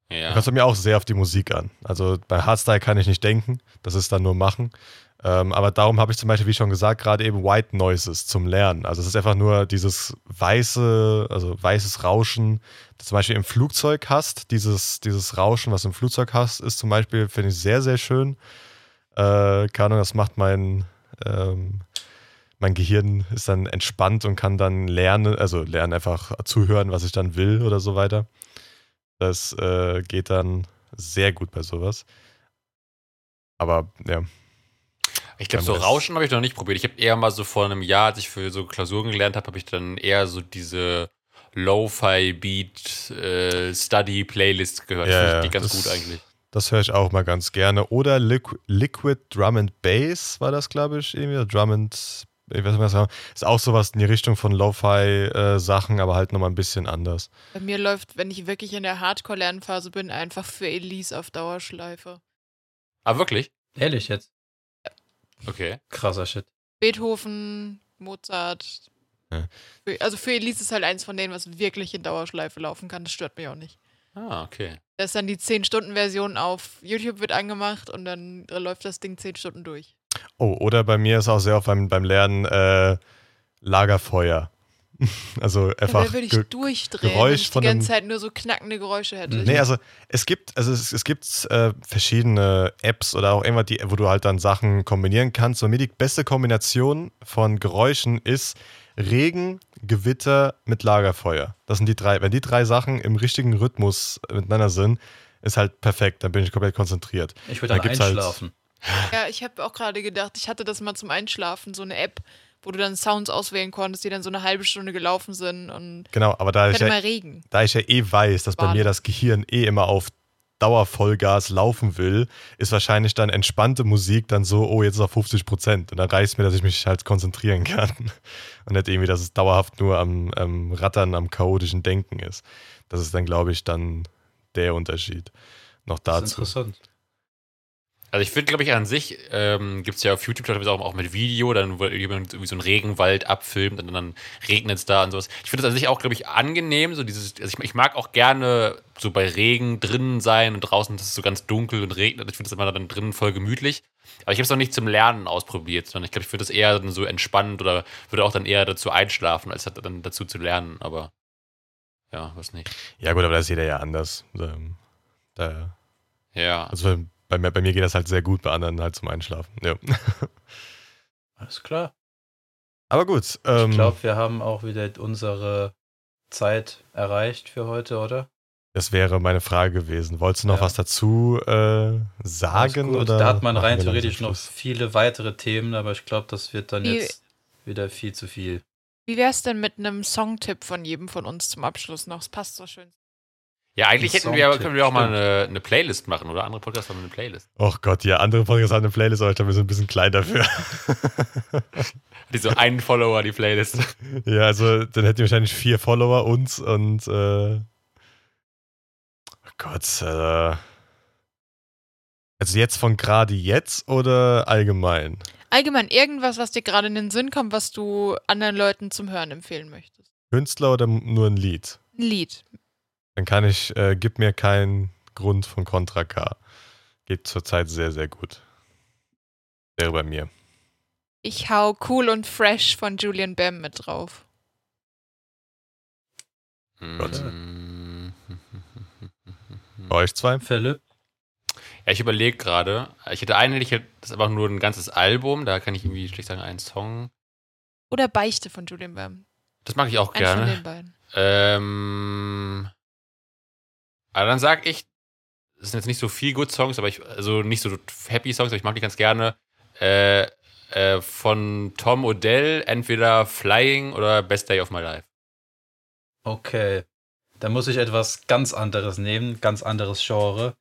Du Ja. kannst bei mir auch sehr auf die Musik an. Also bei Hardstyle kann ich nicht denken, das ist dann nur machen. Ähm, aber darum habe ich zum Beispiel, wie schon gesagt, gerade eben White Noises zum Lernen. Also es ist einfach nur dieses weiße, also weißes Rauschen, das zum Beispiel im Flugzeug hast. Dieses, dieses Rauschen, was du im Flugzeug hast, ist zum Beispiel, finde ich, sehr, sehr schön. Äh, keine Ahnung, das macht mein, ähm, mein Gehirn ist dann entspannt und kann dann lernen, also lernen einfach zuhören, was ich dann will oder so weiter. Das äh, geht dann sehr gut bei sowas. Aber ja, Ich glaube, so Rauschen habe ich noch nicht probiert. Ich habe eher mal so vor einem Jahr, als ich für so Klausuren gelernt habe, habe ich dann eher so diese Lo-Fi-Beat äh, Study-Playlist gehört. Ja, Finde ich die ganz das- gut eigentlich. das höre ich auch mal ganz gerne. Oder Liqu Liquid Drum and Bass war das, glaube ich, irgendwie. Drum and, ich weiß nicht, was. Ist auch sowas in die Richtung von Lo-Fi-Sachen, aber halt nochmal ein bisschen anders. Bei mir läuft, wenn ich wirklich in der Hardcore-Lernphase bin, einfach für Elise auf Dauerschleife. Ah, wirklich? Ehrlich jetzt? Okay. Krasser Shit. Beethoven, Mozart. Ja. Für- Also für Elise ist halt eins von denen, was wirklich in Dauerschleife laufen kann. Das stört mich auch nicht. Ah, okay. Da ist dann die 10-Stunden-Version auf YouTube wird angemacht und dann läuft das Ding 10 Stunden durch. Oh, oder bei mir ist auch sehr oft beim, beim Lernen äh, Lagerfeuer. Also einfach. da würde ich ge- durchdrehen, Geräusch wenn ich die von ganze Zeit nur so knackende Geräusche hätte. Nee, also es gibt, also es, es gibt äh, verschiedene Apps oder auch irgendwas, die, wo du halt dann Sachen kombinieren kannst. Und mir die beste Kombination von Geräuschen ist Regen, Gewitter mit Lagerfeuer. Das sind die drei. Wenn die drei Sachen im richtigen Rhythmus miteinander sind, ist halt perfekt. Dann bin ich komplett konzentriert. Ich würde Da dann halt- einschlafen. Ja, ich habe auch gerade gedacht, ich hatte das mal zum Einschlafen, so eine App, wo du dann Sounds auswählen konntest, die dann so eine halbe Stunde gelaufen sind und Genau, aber da ich ja, Regen. da ich ja eh weiß, dass bei Wahnsinn. mir das Gehirn eh immer auf Dauervollgas laufen will, ist wahrscheinlich dann entspannte Musik dann so, oh, jetzt ist auf 50 Prozent. Und dann reicht es mir, dass ich mich halt konzentrieren kann. Und nicht irgendwie, dass es dauerhaft nur am, am Rattern, am chaotischen Denken ist. Das ist dann, glaube ich, dann der Unterschied. Noch Das ist dazu. interessant. Also ich finde, glaube ich, an sich ähm, gibt es ja auf YouTube teilweise auch, auch mit Video, dann wo jemand irgendwie so einen Regenwald abfilmt und dann regnet es da und sowas. Ich finde das an sich auch, glaube ich, angenehm. So dieses, also ich, ich mag auch gerne so bei Regen drinnen sein und draußen ist es so ganz dunkel und regnet. Ich finde das immer dann drinnen voll gemütlich. Aber ich habe es noch nicht zum Lernen ausprobiert, sondern ich glaube, ich würde das eher dann so entspannt oder würde auch dann eher dazu einschlafen, als halt dann dazu zu lernen. Aber ja, was nicht. Ja, gut, aber da ist jeder ja anders. Ähm, Da, Ja. also bei mir, bei mir geht das halt sehr gut, bei anderen halt zum Einschlafen. Ja. Alles klar. Aber gut. Ähm, Ich glaube, wir haben auch wieder unsere Zeit erreicht für heute, oder? Das wäre meine Frage gewesen. Wolltest du noch Ja. was dazu äh, sagen? gut. Oder da hat man rein theoretisch noch viele weitere Themen, aber ich glaube, das wird dann Wie- jetzt wieder viel zu viel. Wie wär's denn mit einem Songtipp von jedem von uns zum Abschluss noch? Es passt so schön. Ja, eigentlich hätten wir, können wir auch mal eine, eine Playlist machen, oder? Andere Podcasts haben eine Playlist. Och Gott, ja, andere Podcasts haben eine Playlist, aber ich glaube, wir sind ein bisschen klein dafür. Die so einen Follower, die Playlist. ja, also dann hätten wir wahrscheinlich vier Follower uns und äh, oh Gott, äh, also jetzt von gerade jetzt oder allgemein? Allgemein irgendwas, was dir gerade in den Sinn kommt, was du anderen Leuten zum Hören empfehlen möchtest. Künstler oder nur ein Lied? Ein Lied. Dann kann ich, äh, gib mir keinen Grund von Contra K. Geht zurzeit sehr, sehr gut. Wäre bei mir. Ich hau Cool und Fresh von Julian Bam mit drauf. Gott. Bei euch zwei? Philipp? Ja, ich überlege gerade. Ich hätte einen, ich hätte das ist einfach nur ein ganzes Album. Da kann ich irgendwie schlicht sagen, einen Song. Oder Beichte von Julian Bam. Das mag ich auch Eins von gerne. den beiden. Ähm, aber dann sag ich, das sind jetzt nicht so viel Good Songs, aber ich, also nicht so Happy Songs, aber ich mag die ganz gerne. Äh, äh, von Tom Odell, entweder Flying oder Best Day of My Life. Okay. Da muss ich etwas ganz anderes nehmen, ganz anderes Genre.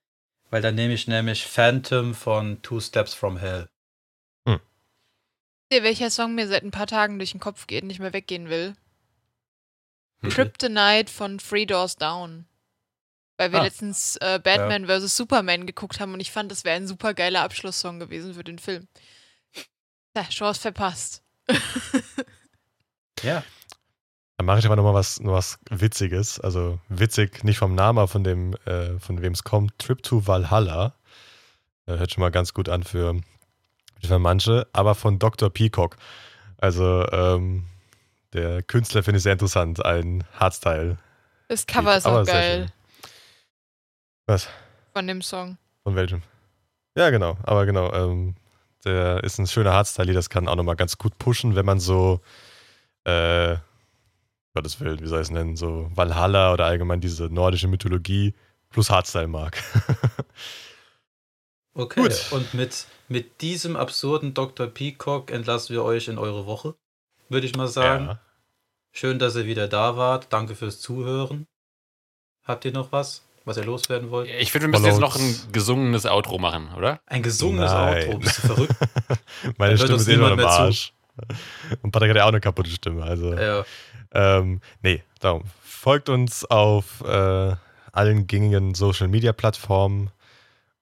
Weil dann nehme ich nämlich Phantom von Two Steps from Hell. Ihr, welcher Song mir seit ein paar Tagen durch den Kopf geht und nicht mehr weggehen will? Hm. Kryptonite von Three Doors Down. Weil wir Ah. letztens äh, Batman vs. Superman geguckt haben und ich fand, das wäre ein super geiler Abschlusssong gewesen für den Film. Ja, Chance verpasst. Ja. Dann mache ich aber nochmal was, noch was Witziges. Also witzig, nicht vom Namen, aber von dem, äh, von wem es kommt. Trip to Valhalla. Äh, hört schon mal ganz gut an für, für manche, aber von Dr. Peacock. Also ähm, der Künstler finde ich sehr interessant. Ein Hardstyle. Das Cover ist Aber auch geil. Was? von dem Song. Von welchem? Ja, genau. Aber genau, ähm, der ist ein schöner Hardstyle, das kann auch nochmal ganz gut pushen, wenn man so, äh, Gottes Willen, wie soll ich es nennen, so Valhalla oder allgemein diese nordische Mythologie plus Hardstyle mag. Okay. Gut. Und mit, mit diesem absurden Dr. Peacock entlassen wir euch in eure Woche, würde ich mal sagen. ja. Schön, dass ihr wieder da wart. Danke fürs Zuhören. Habt ihr noch was, was ihr loswerden wollt? Ich finde, wir müssen jetzt noch ein gesungenes Outro machen, oder? Ein gesungenes Nein. Outro. Bist du verrückt? Meine Stimme ist eh noch niemand im. Arsch. Und Patrick hat ja auch eine kaputte Stimme. Also, ja. ähm, nee, darum. Folgt uns auf äh, allen gängigen Social Media Plattformen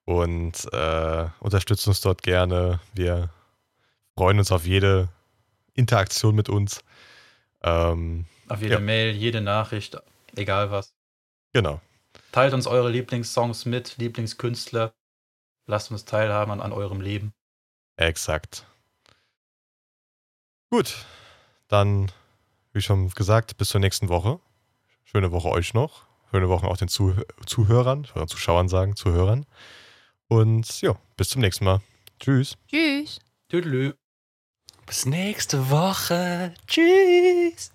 und äh, unterstützt uns dort gerne. Wir freuen uns auf jede Interaktion mit uns. Ähm, Auf jede Ja. Mail, jede Nachricht, egal was. genau. Teilt uns eure Lieblingssongs mit, Lieblingskünstler. Lasst uns teilhaben an, an eurem Leben. Exakt. Gut, dann, wie schon gesagt, bis zur nächsten Woche. Schöne Woche euch noch. Schöne Woche auch den Zuh Zuhörern, ich wollte Zuschauern sagen, Zuhörern. Und ja, bis zum nächsten Mal. Tschüss. Tschüss. Tüdelü. Bis nächste Woche. Tschüss.